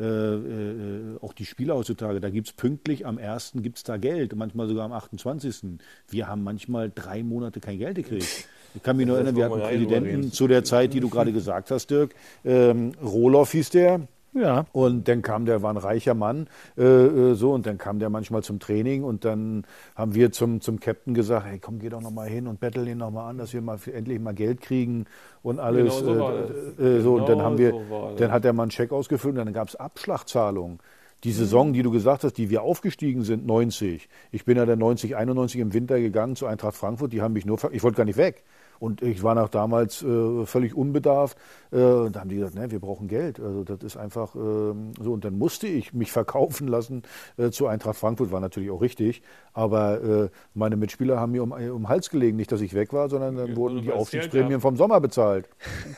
[SPEAKER 1] Äh, äh, auch die Spieler heutzutage, da gibt es pünktlich am 1. gibt es da Geld, manchmal sogar am 28. Wir haben manchmal drei Monate kein Geld gekriegt. Ich kann mich nur erinnern, wir hatten einen
[SPEAKER 4] eh
[SPEAKER 1] Präsidenten zu der Zeit, die du gerade gesagt hast, Dirk. Ähm, Roloff hieß der.
[SPEAKER 2] Ja.
[SPEAKER 1] Und dann kam der, war ein reicher Mann, äh, äh, so, und dann kam der manchmal zum Training und dann haben wir zum, zum Captain gesagt, hey, komm, geh doch noch mal hin und bettel ihn noch mal an, dass wir mal endlich mal Geld kriegen und alles.
[SPEAKER 4] Genau so
[SPEAKER 1] äh, äh, so, und dann
[SPEAKER 4] Genau
[SPEAKER 1] haben wir,
[SPEAKER 4] so
[SPEAKER 1] dann hat der Mann einen Scheck ausgefüllt und dann gab es Abschlagzahlungen. Die Saison, die du gesagt hast, die wir aufgestiegen sind, 90. Ich bin ja dann 90, 91 im Winter gegangen zu Eintracht Frankfurt. Die haben mich nur, ich wollte gar nicht weg. Und ich war nach damals äh, völlig unbedarft. Äh, und da haben die gesagt, ne, wir brauchen Geld. Also das ist einfach ähm, so. Und dann musste ich mich verkaufen lassen äh, zu Eintracht Frankfurt. War natürlich auch richtig. Aber äh, meine Mitspieler haben mir um, um den Hals gelegen. Nicht, dass ich weg war, sondern dann wurden
[SPEAKER 4] du
[SPEAKER 1] die Aufstiegsprämien vom Sommer bezahlt.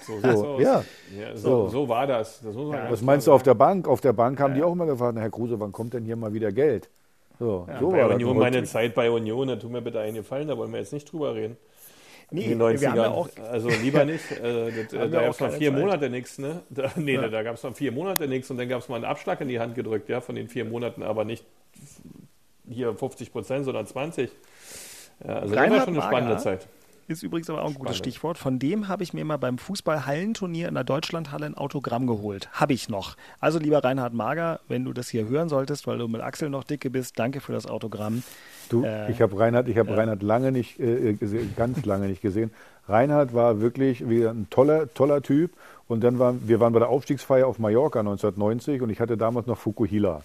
[SPEAKER 4] So,
[SPEAKER 1] So, ja.
[SPEAKER 4] Ja,
[SPEAKER 1] so,
[SPEAKER 4] So. war das. das ganz
[SPEAKER 1] Was meinst du auf der Bank? Auf der Bank haben die auch immer gefragt, Herr Kruse, wann kommt denn hier mal wieder Geld? So, so
[SPEAKER 4] bei. Union, meine Zeit bei Union, da tut mir bitte einen Gefallen, da wollen wir jetzt nicht drüber reden.
[SPEAKER 2] Nee,
[SPEAKER 4] In den 90ern.
[SPEAKER 2] wir haben ja auch,
[SPEAKER 4] also lieber nicht. Äh, das, da gab es noch
[SPEAKER 2] keine
[SPEAKER 4] vier
[SPEAKER 2] Zeit.
[SPEAKER 4] Monate nichts, ne? Da, nee, da gab es noch vier Monate nichts und dann gab es mal einen Abschlag in die Hand gedrückt, ja, von den vier Monaten, aber nicht hier 50 Prozent, sondern 20. Ja, also das war schon eine spannende Zeit.
[SPEAKER 2] Ist übrigens aber auch ein gutes
[SPEAKER 4] Spannend.
[SPEAKER 2] Stichwort. Von dem habe ich mir mal beim Fußballhallenturnier in der Deutschlandhalle ein Autogramm geholt. Habe ich noch. Also lieber Reinhard Mager, wenn du das hier hören solltest, weil du mit Axel noch dicke bist, danke für das Autogramm.
[SPEAKER 1] Du,
[SPEAKER 2] Äh,
[SPEAKER 1] ich habe Reinhard, ich habe Reinhard lange nicht äh, gesehen, ganz lange nicht gesehen. Reinhard war wirklich wieder ein toller, toller Typ. Und dann waren wir waren bei der Aufstiegsfeier auf Mallorca 1990 und ich hatte damals noch Fukuhila.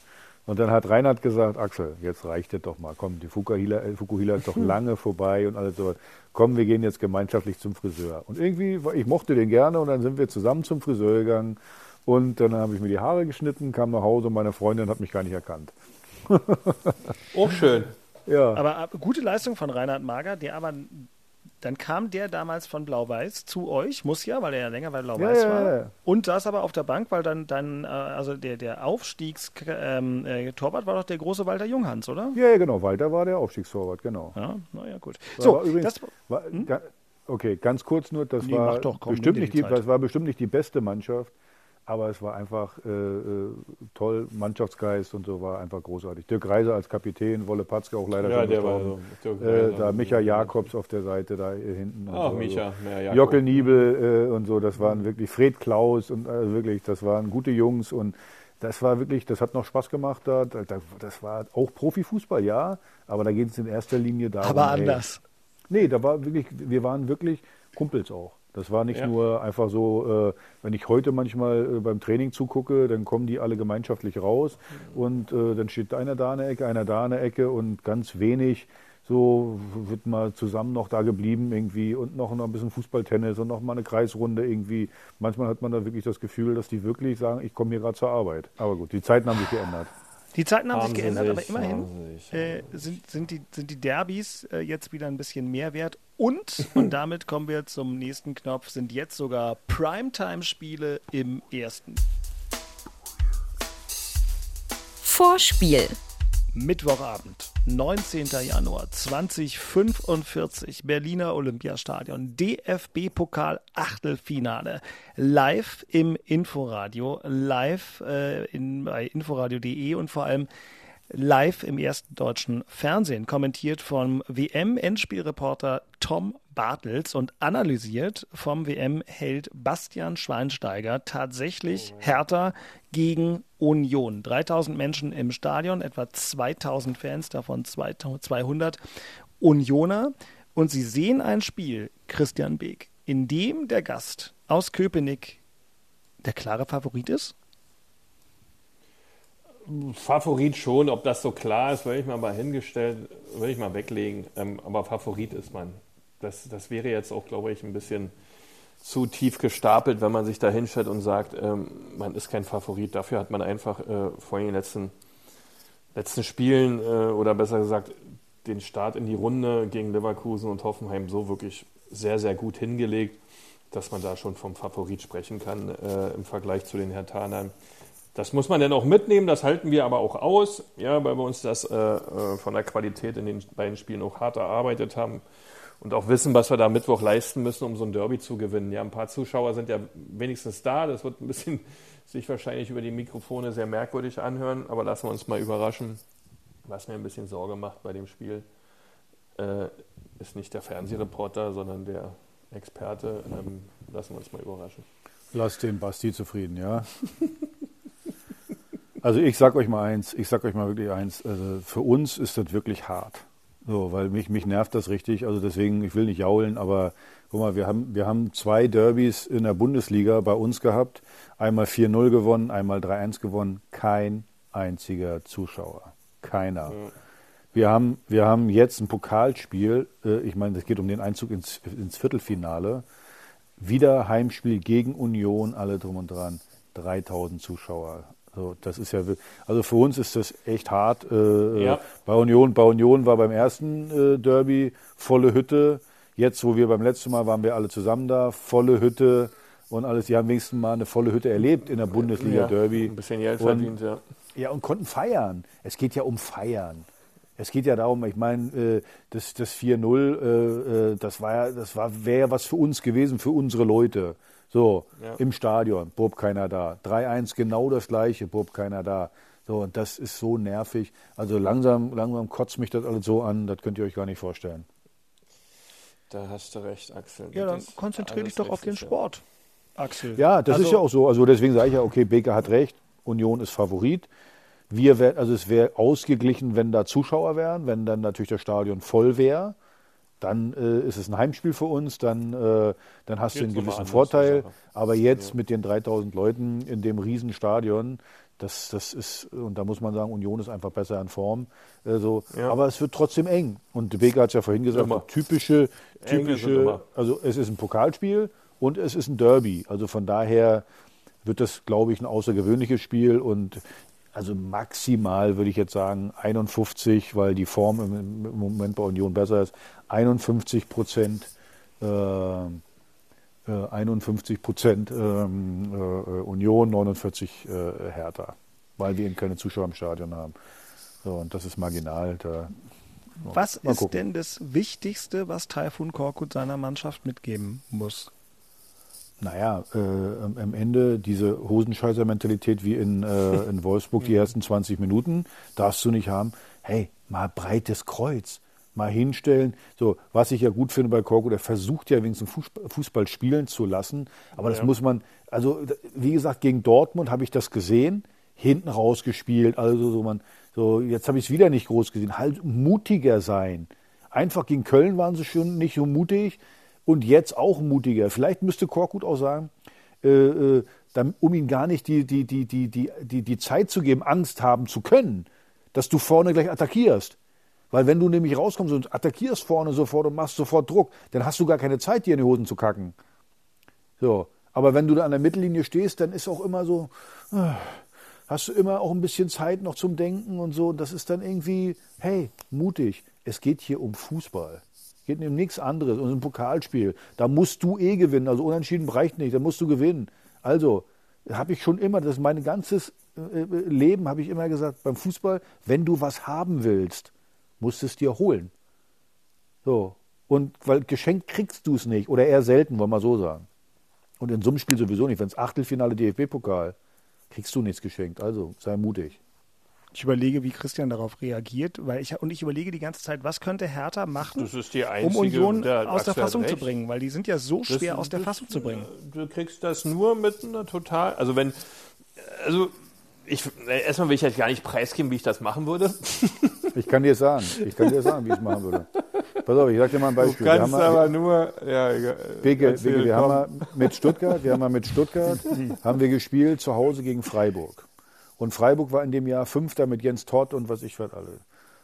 [SPEAKER 1] Und dann hat Reinhard gesagt, Axel, jetzt reicht es doch mal. Komm, die Fukuhila, äh, Fukuhila ist doch lange vorbei und alles so. Komm, wir gehen jetzt gemeinschaftlich zum Friseur. Und irgendwie, ich mochte den gerne und dann sind wir zusammen zum Friseur gegangen. Und dann habe ich mir die Haare geschnitten, kam nach Hause und meine Freundin hat mich gar nicht erkannt.
[SPEAKER 4] Auch schön.
[SPEAKER 1] Ja.
[SPEAKER 2] Aber gute Leistung von Reinhard Mager, der aber dann kam der damals von Blau-Weiß zu euch, muss ja, weil er ja länger bei Blau-Weiß
[SPEAKER 1] Ja,
[SPEAKER 2] war.
[SPEAKER 1] ja.
[SPEAKER 2] Und saß aber auf der Bank, weil dann, dann äh, also der, der Aufstiegstorwart ähm, äh, war doch der große Walter Junghans, oder?
[SPEAKER 1] Ja, ja, genau. Walter war der Aufstiegstorwart, genau.
[SPEAKER 2] Ja, naja, gut.
[SPEAKER 1] War
[SPEAKER 2] So,
[SPEAKER 1] übrigens,
[SPEAKER 2] das,
[SPEAKER 1] war, ga- okay, ganz kurz nur, das
[SPEAKER 2] Nee,
[SPEAKER 1] war
[SPEAKER 2] doch, komm,
[SPEAKER 1] bestimmt nicht
[SPEAKER 2] die
[SPEAKER 1] das war bestimmt nicht die beste Mannschaft, aber es war einfach äh, äh, toll, Mannschaftsgeist und so war einfach großartig. Dirk Reiser als Kapitän, Wolle Patzke auch leider
[SPEAKER 4] Ja,
[SPEAKER 1] schon
[SPEAKER 4] der war so. Dirk
[SPEAKER 1] äh,
[SPEAKER 4] Reiser.
[SPEAKER 1] da Micha Jakobs auf der Seite da äh, hinten.
[SPEAKER 4] Ach,
[SPEAKER 1] so,
[SPEAKER 4] Micha,
[SPEAKER 1] also.
[SPEAKER 4] ja.
[SPEAKER 1] Jockel Niebel äh, und so, das waren wirklich Fred Klaus und äh, wirklich, das waren gute Jungs und das war wirklich, das hat noch Spaß gemacht. Da, da, das war auch Profifußball, ja, aber da geht es in erster Linie darum.
[SPEAKER 2] Aber anders.
[SPEAKER 1] Ey, nee, da war wirklich, wir waren wirklich Kumpels auch. Das war nicht
[SPEAKER 4] Ja.
[SPEAKER 1] nur einfach so, äh, wenn ich heute manchmal äh, beim Training zugucke, dann kommen die alle gemeinschaftlich raus und äh, dann steht einer da in der Ecke, einer da in der Ecke und ganz wenig so wird mal zusammen noch da geblieben irgendwie und noch, noch ein bisschen Fußballtennis und noch mal eine Kreisrunde irgendwie. Manchmal hat man da wirklich das Gefühl, dass die wirklich sagen, ich komme hier gerade zur Arbeit. Aber gut, die Zeiten haben sich geändert.
[SPEAKER 2] Die Zeiten haben,
[SPEAKER 4] Haben
[SPEAKER 2] sich geändert, aber
[SPEAKER 4] sich,
[SPEAKER 2] immerhin
[SPEAKER 4] haben sie sich,
[SPEAKER 2] äh, sind, sind, die, sind die Derbys äh, jetzt wieder ein bisschen mehr wert. Und, und damit kommen wir zum nächsten Knopf, sind jetzt sogar Primetime-Spiele im ersten.
[SPEAKER 3] Vorspiel.
[SPEAKER 2] Mittwochabend, 19. Januar 2045, Berliner Olympiastadion, DFB-Pokal Achtelfinale, live im Inforadio, live äh, in, bei inforadio.de und vor allem live im ersten deutschen Fernsehen, kommentiert vom WM-Endspielreporter Tom Bartels und analysiert vom WM-Held Bastian Schweinsteiger tatsächlich Hertha gegen Union. 3000 Menschen im Stadion, etwa 2000 Fans, davon 200 Unioner. Und sie sehen ein Spiel, Christian Beek, in dem der Gast aus Köpenick der klare Favorit ist?
[SPEAKER 4] Favorit schon, ob das so klar ist, würde ich mal hingestellt, würde ich mal weglegen. Ähm, aber Favorit ist man. Das, das wäre jetzt auch, glaube ich, ein bisschen zu tief gestapelt, wenn man sich da hinstellt und sagt, ähm, man ist kein Favorit. Dafür hat man einfach äh, vor den letzten, letzten Spielen äh, oder besser gesagt den Start in die Runde gegen Leverkusen und Hoffenheim so wirklich sehr, sehr gut hingelegt, dass man da schon vom Favorit sprechen kann äh, im Vergleich zu den Herthanern. Das muss man dann auch mitnehmen, das halten wir aber auch aus, ja, weil wir uns das äh, äh, von der Qualität in den beiden Spielen auch hart erarbeitet haben und auch wissen, was wir da Mittwoch leisten müssen, um so ein Derby zu gewinnen. Ja, ein paar Zuschauer sind ja wenigstens da, das wird ein bisschen sich wahrscheinlich über die Mikrofone sehr merkwürdig anhören, aber lassen wir uns mal überraschen. Was mir ein bisschen Sorge macht bei dem Spiel, äh, ist nicht der Fernsehreporter, sondern der Experte. Ähm, lassen wir uns mal überraschen.
[SPEAKER 1] Lass den Basti zufrieden, ja. Also ich sag euch mal eins, ich sag euch mal wirklich eins, also für uns ist das wirklich hart. So, weil mich, mich nervt das richtig. Also deswegen, ich will nicht jaulen, aber guck mal, wir haben, wir haben zwei Derbys in der Bundesliga bei uns gehabt. Einmal 4-0 gewonnen, einmal 3-1 gewonnen. Kein einziger Zuschauer. Keiner. Wir haben, wir haben jetzt ein Pokalspiel, äh, ich meine, es geht um den Einzug ins, ins Viertelfinale. Wieder Heimspiel gegen Union, alle drum und dran. 3000 Zuschauer. So, das ist ja, also für uns ist das echt hart. Äh,
[SPEAKER 4] Ja.
[SPEAKER 1] Bei Union, bei Union war beim ersten äh, Derby volle Hütte. Jetzt, wo wir beim letzten Mal waren, wir alle zusammen da, volle Hütte und alles. Die haben wenigstens mal eine volle Hütte erlebt in der Bundesliga Derby.
[SPEAKER 4] Ein bisschen Geld
[SPEAKER 1] Und-
[SPEAKER 4] verdient, ja.
[SPEAKER 1] ja, und konnten feiern. Es geht ja um Feiern. Es geht ja darum, ich meine, äh, das, das 4-0, äh, äh, das war ja, das war, wäre ja was für uns gewesen, für unsere Leute. So,
[SPEAKER 4] Ja.
[SPEAKER 1] im Stadion, Bob keiner da. 3-1, genau das gleiche, Bob keiner da. So, und das ist so nervig. Also langsam, langsam kotzt mich das alles so an, das könnt ihr euch gar nicht vorstellen.
[SPEAKER 4] Da hast du recht, Axel.
[SPEAKER 2] Ja, dann konzentriere dich doch auf den Sport, Axel.
[SPEAKER 1] Ja, das
[SPEAKER 2] Also-
[SPEAKER 1] ist ja auch so. Also deswegen sage ich ja, okay, Baker hat recht, Union ist Favorit. Wir wär, also es wäre ausgeglichen, wenn da Zuschauer wären, wenn dann natürlich das Stadion voll wäre. Dann äh, ist es ein Heimspiel für uns, dann, äh, dann hast du
[SPEAKER 4] Jetzt
[SPEAKER 1] einen
[SPEAKER 4] nochmal
[SPEAKER 1] gewissen Vorteil. Aber jetzt mit den 3000 Leuten in dem Riesenstadion, das, das ist, und da muss man sagen, Union ist einfach besser in Form. Äh, so.
[SPEAKER 4] Ja.
[SPEAKER 1] Aber es wird trotzdem eng. Und Baker hat es ja vorhin gesagt, typische, typische, also es ist ein Pokalspiel und es ist ein Derby. Also von daher wird das, glaube ich, ein außergewöhnliches Spiel und also maximal würde ich jetzt sagen 51, weil die Form im, im Moment bei Union besser ist. 51 Prozent, äh, äh, 51 Prozent ähm, äh, Union, 49 äh, Hertha, weil wir eben keine Zuschauer im Stadion haben. So, und das ist marginal. Da,
[SPEAKER 2] Was ist denn das Wichtigste, was Taifun Korkut seiner Mannschaft mitgeben muss?
[SPEAKER 1] Naja, äh, am Ende diese Hosenscheißer-Mentalität wie in, äh, in Wolfsburg die ersten 20 Minuten darfst du nicht haben. Hey, mal breites Kreuz, mal hinstellen. So, was ich ja gut finde bei Korko, der versucht ja wenigstens Fußball, Fußball spielen zu lassen. Aber das
[SPEAKER 4] Ja.
[SPEAKER 1] muss man, also wie gesagt, gegen Dortmund habe ich das gesehen. hinten rausgespielt. Also so man, so jetzt habe ich es wieder nicht groß gesehen. Halt mutiger sein. Einfach gegen Köln waren sie schon nicht so mutig und jetzt auch mutiger. Vielleicht müsste Korkut auch sagen, äh, äh, dann, um ihm gar nicht die, die, die, die, die, die, die Zeit zu geben, Angst haben zu können, dass du vorne gleich attackierst. Weil wenn du nämlich rauskommst und attackierst vorne sofort und machst sofort Druck, dann hast du gar keine Zeit, dir in die Hosen zu kacken. So. Aber wenn du da an der Mittellinie stehst, dann ist auch immer so, äh, hast du immer auch ein bisschen Zeit noch zum Denken und so. Und das ist dann irgendwie, hey, mutig. Es geht hier um Fußball. Es geht um nichts anderes. Und ein Pokalspiel. Da musst du eh gewinnen. Also unentschieden reicht nicht. Da musst du gewinnen. Also, habe ich schon immer, das ist mein ganzes äh, Leben, habe ich immer gesagt, beim Fußball, wenn du was haben willst, musst du es dir holen. So. Und weil geschenkt kriegst du es nicht. Oder eher selten, wollen wir so sagen. Und in so einem Spiel sowieso nicht. Wenn es Achtelfinale DFB-Pokal, kriegst du nichts geschenkt. Also sei mutig.
[SPEAKER 2] Ich überlege, wie Christian darauf reagiert, weil ich und ich überlege die ganze Zeit, was könnte Hertha machen,
[SPEAKER 4] Das ist die
[SPEAKER 2] um
[SPEAKER 4] einzige,
[SPEAKER 2] Union
[SPEAKER 4] der
[SPEAKER 2] aus der Fassung zu bringen, weil die sind ja so schwer
[SPEAKER 4] Das-
[SPEAKER 2] aus der
[SPEAKER 4] das-
[SPEAKER 2] Fassung zu bringen.
[SPEAKER 4] Du kriegst das nur mit einer total. Also wenn. Also. Ich, erstmal will ich jetzt gar nicht preisgeben, wie ich das machen würde.
[SPEAKER 1] Ich kann dir sagen, ich kann dir sagen, wie ich es machen würde. Pass auf, ich sag dir mal ein
[SPEAKER 4] Du
[SPEAKER 1] Beispiel. Wir
[SPEAKER 4] kannst
[SPEAKER 1] haben mal-
[SPEAKER 4] aber nur. Ja, egal.
[SPEAKER 1] Beke, Beke, wir haben mal mit Stuttgart, wir haben mal mit Stuttgart, haben wir gespielt zu Hause gegen Freiburg. Und Freiburg war in dem Jahr Fünfter mit Jens Todd und was ich was alle.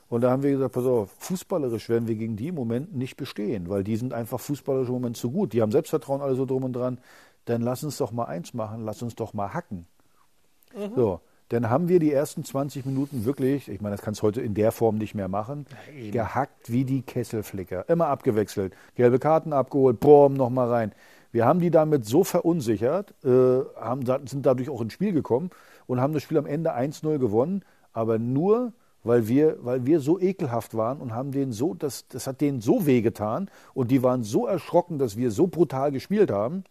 [SPEAKER 1] Und da haben wir gesagt, pass auf, fußballerisch werden wir gegen die im Moment nicht bestehen, weil die sind einfach fußballerisch im Moment zu gut. Die haben Selbstvertrauen alle so drum und dran. Dann lass uns doch mal eins machen, lass uns doch mal hacken. So, dann haben wir die ersten 20 Minuten wirklich, ich meine, das kannst du heute in der Form nicht mehr machen, gehackt wie die Kesselflicker. Immer abgewechselt. Gelbe Karten abgeholt, boom, nochmal rein. Wir haben die damit so verunsichert, äh, haben, sind dadurch auch ins Spiel gekommen und haben das Spiel am Ende 1-0 gewonnen, aber nur, weil wir, weil wir so ekelhaft waren und haben denen so, das, das hat denen so wehgetan und die waren so erschrocken, dass wir so brutal gespielt haben.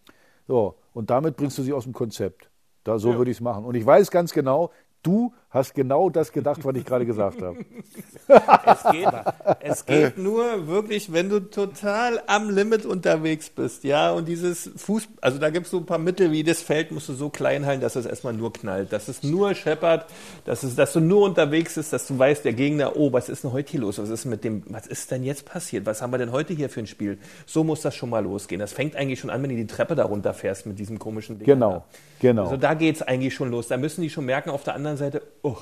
[SPEAKER 1] So, und damit bringst du sie aus dem Konzept. Da, so würde ich es machen. Und ich weiß ganz genau, du hast genau das gedacht, was ich gerade gesagt habe.
[SPEAKER 4] Es geht, es geht nur wirklich, wenn du total am Limit unterwegs bist, ja, und dieses Fuß, also da gibt es so ein paar Mittel, wie das Feld musst du so klein halten, dass es erstmal nur knallt, dass es nur scheppert, dass, es, dass du nur unterwegs bist, dass du weißt, der Gegner, oh, was ist denn heute hier los? Was ist mit dem, was ist denn jetzt passiert? Was haben wir denn heute hier für ein Spiel? So muss das schon mal losgehen. Das fängt eigentlich schon an, wenn du die Treppe da runterfährst mit diesem komischen Ding.
[SPEAKER 1] Genau, genau.
[SPEAKER 4] Also da geht es eigentlich schon los. Da müssen die schon merken, auf der anderen Seite, oh,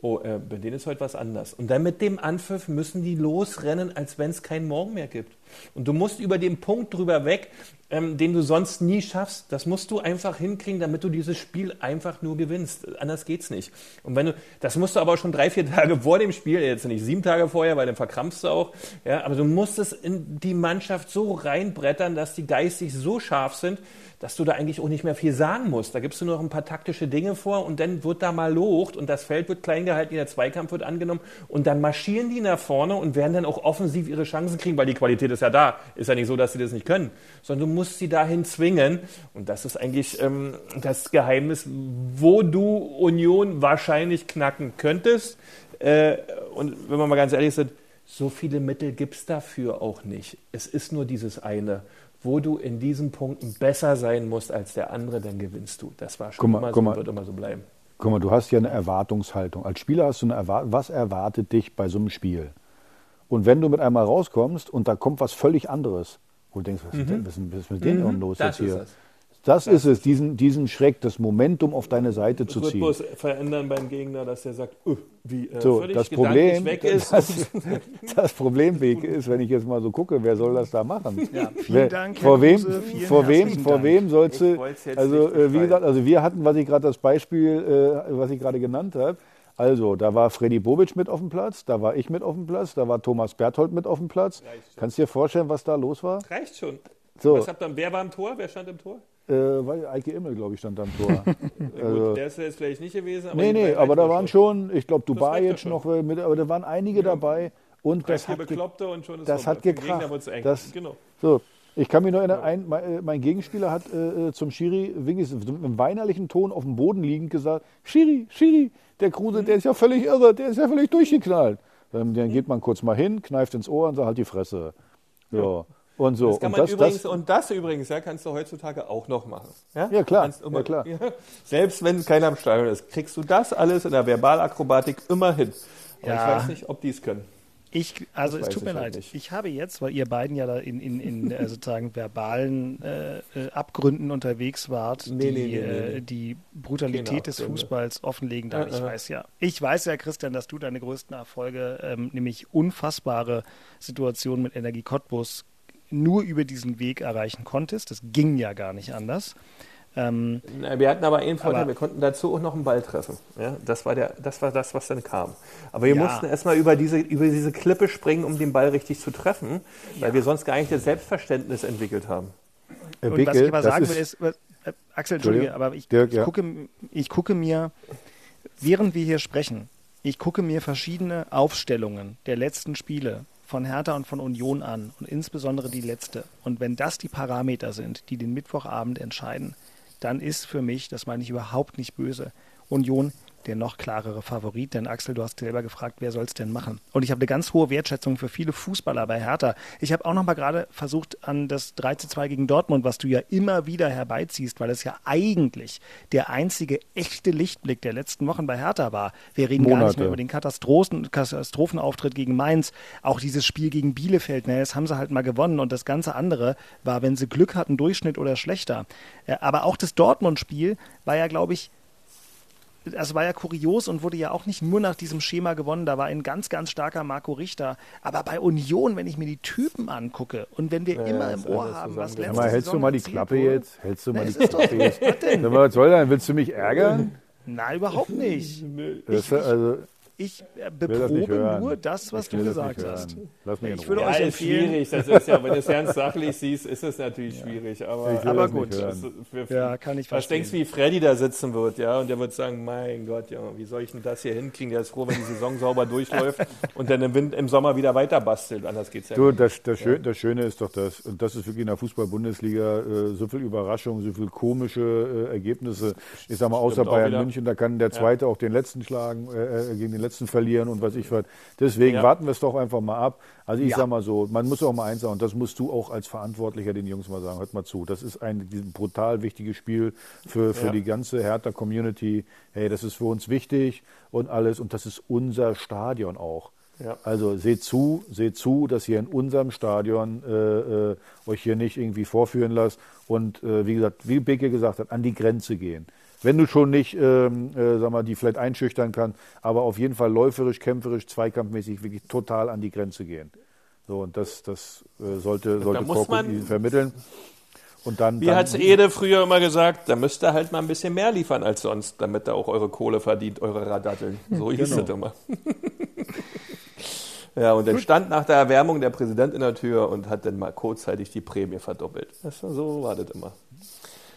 [SPEAKER 4] oh äh, bei denen ist heute was anders. Und dann mit dem Anpfiff müssen die losrennen, als wenn es keinen Morgen mehr gibt. Und du musst über den Punkt drüber weg, ähm, den du sonst nie schaffst. Das musst du einfach hinkriegen, damit du dieses Spiel einfach nur gewinnst. Anders geht's nicht. Und wenn du, das musst du aber schon drei, vier Tage vor dem Spiel, jetzt nicht sieben Tage vorher, weil dann verkrampfst du auch. Ja, aber du musst es in die Mannschaft so reinbrettern, dass die geistig so scharf sind, dass du da eigentlich auch nicht mehr viel sagen musst. Da gibst du nur noch ein paar taktische Dinge vor und dann wird da mal locht und das Feld wird klein gehalten, der Zweikampf wird angenommen und dann marschieren die nach vorne und werden dann auch offensiv ihre Chancen kriegen, weil die Qualität ist ja da. Ist ja nicht so, dass sie das nicht können, sondern du musst sie dahin zwingen und das ist eigentlich ähm, das Geheimnis, wo du Union wahrscheinlich knacken könntest. Äh, und wenn wir mal ganz ehrlich sind, so viele Mittel gibt es dafür auch nicht. Es ist nur dieses eine wo du in diesen Punkten besser sein musst als der andere, dann gewinnst du. Das war schon
[SPEAKER 1] Guck mal,
[SPEAKER 4] immer so
[SPEAKER 1] mal.
[SPEAKER 4] wird immer so bleiben.
[SPEAKER 1] Guck mal, du hast ja eine Erwartungshaltung. Als Spieler hast du eine Erwartung. Was erwartet dich bei so einem Spiel? Und wenn du mit einmal rauskommst und da kommt was völlig anderes, wo du denkst, was ist, denn, was ist, ist mit denen
[SPEAKER 4] Mhm,
[SPEAKER 1] denn los
[SPEAKER 4] das
[SPEAKER 1] jetzt
[SPEAKER 4] ist
[SPEAKER 1] hier?
[SPEAKER 4] es.
[SPEAKER 1] Das ist es, diesen, diesen Schreck, das Momentum auf deine Seite zu ziehen.
[SPEAKER 4] bloß verändern beim Gegner, dass der sagt, öh, wie äh,
[SPEAKER 1] So,
[SPEAKER 4] völlig
[SPEAKER 1] das Problem,
[SPEAKER 4] weg ist.
[SPEAKER 1] das, das Problem Beke, ist, wenn ich jetzt mal so gucke, wer soll das da machen?
[SPEAKER 2] Ja, vielen Dank, Herr
[SPEAKER 1] vor wem,
[SPEAKER 2] Kruse,
[SPEAKER 1] vor wem, vor wem sollst du? Also äh, wie gesagt, also wir hatten, was ich gerade das Beispiel, äh, was ich gerade genannt habe. Also da war Freddy Bobic mit auf dem Platz, da war ich mit auf dem Platz, da war Thomas Berthold mit auf dem Platz. Kannst du dir vorstellen, was da los war?
[SPEAKER 4] Reicht schon.
[SPEAKER 1] So.
[SPEAKER 4] Was habt ihr, wer war im Tor? Wer stand im Tor?
[SPEAKER 1] Äh, weil Eike Immel, glaube ich, stand am Tor.
[SPEAKER 4] Ja,
[SPEAKER 1] Also-
[SPEAKER 4] gut, der ist ja jetzt vielleicht nicht gewesen. Aber
[SPEAKER 1] nee, nee, aber da waren schon, ich glaube, Dubai jetzt
[SPEAKER 4] schon.
[SPEAKER 1] noch äh, mit, aber da waren einige dabei. Und das hat,
[SPEAKER 4] Bekloppte und schon ist
[SPEAKER 1] das hat gekracht. Das,
[SPEAKER 4] genau.
[SPEAKER 1] So, ich kann mich nur erinnern, ein, mein, äh, mein Gegenspieler hat äh, äh, zum Schiri wirklich so mit einem weinerlichen Ton auf dem Boden liegend gesagt, Schiri, Schiri, der Kruse, der ist ja völlig irre, der ist ja völlig durchgeknallt. Dann, dann geht man kurz mal hin, kneift ins Ohr und sagt halt die Fresse. So. Und so.
[SPEAKER 4] Das kann
[SPEAKER 1] und,
[SPEAKER 4] man
[SPEAKER 1] das,
[SPEAKER 4] übrigens,
[SPEAKER 1] das,
[SPEAKER 4] und das übrigens ja, kannst du heutzutage auch noch machen. Ja,
[SPEAKER 1] Ja, klar.
[SPEAKER 4] Kannst immer,
[SPEAKER 1] Ja, klar.
[SPEAKER 4] Selbst wenn keiner im Stadion ist, kriegst du das alles in der Verbalakrobatik immer hin. Aber
[SPEAKER 2] Ja.
[SPEAKER 4] ich weiß nicht, ob die es können.
[SPEAKER 2] Ich, also
[SPEAKER 4] Das
[SPEAKER 2] es tut mir
[SPEAKER 4] ich halt
[SPEAKER 2] leid.
[SPEAKER 4] nicht.
[SPEAKER 2] Ich habe jetzt, weil ihr beiden ja da in, in, in äh, sozusagen verbalen äh, äh, Abgründen unterwegs wart,
[SPEAKER 4] Nee,
[SPEAKER 2] die,
[SPEAKER 4] nee, nee, nee,
[SPEAKER 2] äh,
[SPEAKER 4] nee.
[SPEAKER 2] die Brutalität des. Fußballs offenlegen darf. Ich
[SPEAKER 4] Äh, äh.
[SPEAKER 2] weiß ja, ich weiß ja, Christian, dass du deine größten Erfolge, ähm, nämlich unfassbare Situationen mit Energie Cottbus, nur über diesen Weg erreichen konntest. Das ging ja gar nicht anders. Ähm,
[SPEAKER 4] Na, Wir hatten aber einen Vorteil,
[SPEAKER 2] Aber-
[SPEAKER 4] wir konnten dazu auch noch einen Ball treffen. Ja, das, war der, das war das, was dann kam. Aber wir
[SPEAKER 2] Ja.
[SPEAKER 4] mussten erstmal über diese, über diese Klippe springen, um den Ball richtig zu treffen, weil wir sonst gar nicht das Selbstverständnis entwickelt haben.
[SPEAKER 1] Herr
[SPEAKER 2] Und
[SPEAKER 1] Bicke,
[SPEAKER 2] was ich aber sagen will, ist, was- äh, Axel, entschuldige,
[SPEAKER 1] Entschuldigung.
[SPEAKER 2] aber ich,
[SPEAKER 1] Dirk,
[SPEAKER 2] ich,
[SPEAKER 1] ja.
[SPEAKER 2] gucke, ich gucke mir, während wir hier sprechen, ich gucke mir verschiedene Aufstellungen der letzten Spiele von Hertha und von Union an und insbesondere die letzte. Und wenn das die Parameter sind, die den Mittwochabend entscheiden, dann ist für mich, das meine ich überhaupt nicht böse, Union der noch klarere Favorit. Denn Axel, du hast selber gefragt, wer soll es denn machen? Und ich habe eine ganz hohe Wertschätzung für viele Fußballer bei Hertha. Ich habe auch noch mal gerade versucht an das 3 zu 2 gegen Dortmund, was du ja immer wieder herbeiziehst, weil es ja eigentlich der einzige echte Lichtblick der letzten Wochen bei Hertha war. Wir reden gar nicht
[SPEAKER 1] Monate.
[SPEAKER 2] mehr über den Katastrophen, Katastrophenauftritt gegen Mainz, auch dieses Spiel gegen Bielefeld. Naja, das haben sie halt mal gewonnen und das ganze andere war, wenn sie Glück hatten, Durchschnitt oder schlechter. Ja, aber auch das Dortmund-Spiel war ja, glaube ich, das war ja kurios und wurde ja auch nicht nur nach diesem Schema gewonnen. Da war ein ganz, ganz starker Marco Richter. Aber bei Union, wenn ich mir die Typen angucke und wenn wir
[SPEAKER 4] Ja,
[SPEAKER 2] immer im Ohr haben, was
[SPEAKER 4] zusammengeht.
[SPEAKER 2] letzte
[SPEAKER 1] Sag mal, hältst du mal die Klappe
[SPEAKER 2] wurde.
[SPEAKER 1] jetzt? Hältst du mal die
[SPEAKER 2] es ist doch-
[SPEAKER 1] Klappe jetzt?
[SPEAKER 2] Was denn?
[SPEAKER 1] Was soll das? Willst du mich ärgern?
[SPEAKER 2] Nein, überhaupt nicht.
[SPEAKER 1] Das, ist also,
[SPEAKER 2] Ich äh, beprobe nur das, was du gesagt hast. Ich würde euch
[SPEAKER 4] Ja, ist
[SPEAKER 2] empfehlen.
[SPEAKER 4] schwierig. Das ist ja, wenn du es ganz sachlich siehst, ist es natürlich schwierig. Aber,
[SPEAKER 2] Aber gut.
[SPEAKER 4] Also, für-
[SPEAKER 2] Ja, kann ich
[SPEAKER 4] Was
[SPEAKER 2] verstehen.
[SPEAKER 4] denkst du, wie Freddy da sitzen wird, ja? Und der wird sagen, mein Gott, ja, wie soll ich denn das hier hinkriegen? Der ist froh, wenn die Saison sauber durchläuft und dann im, Wind, im Sommer wieder weiter bastelt. Anders geht's ja
[SPEAKER 1] Du,
[SPEAKER 4] nicht.
[SPEAKER 1] das, das, Schön, das Schöne ist doch das, und das ist wirklich in der Fußball-Bundesliga äh, so viel Überraschung, so viel komische äh, Ergebnisse. Ich sag mal, außer Bayern
[SPEAKER 4] wieder.
[SPEAKER 1] München, da kann der Zweite auch den Letzten schlagen, äh, äh, gegen den Letzten verlieren und was ich was. Deswegen
[SPEAKER 4] Ja.
[SPEAKER 1] warten wir es doch einfach mal ab. Also ich
[SPEAKER 2] Ja.
[SPEAKER 1] sag mal so, man muss auch mal eins sagen, und das musst du auch als Verantwortlicher den Jungs mal sagen, hört mal zu, das ist ein brutal wichtiges Spiel für, für
[SPEAKER 4] Ja.
[SPEAKER 1] die ganze Hertha-Community. Hey, das ist für uns wichtig und alles und das ist unser Stadion auch.
[SPEAKER 4] Ja.
[SPEAKER 1] Also seht zu, seht zu, dass ihr in unserem Stadion äh, äh, euch hier nicht irgendwie vorführen lasst und äh, wie gesagt, wie Beke gesagt hat, an die Grenze gehen. Wenn du schon nicht, ähm, äh, sag mal, die vielleicht einschüchtern kann, aber auf jeden Fall läuferisch, kämpferisch, zweikampfmäßig wirklich total an die Grenze gehen. So und das, das äh, sollte, sollte
[SPEAKER 4] muss
[SPEAKER 1] Korkut ihnen vermitteln. Und dann,
[SPEAKER 4] Wie hat's Ede früher immer gesagt, da müsst ihr halt mal ein bisschen mehr liefern als sonst, damit ihr auch eure Kohle verdient, eure Radatteln. So hieß
[SPEAKER 1] Genau.
[SPEAKER 4] es immer. ja, und dann stand nach der Erwärmung der Präsident in der Tür und hat dann mal kurzzeitig die Prämie verdoppelt. Das so war das immer.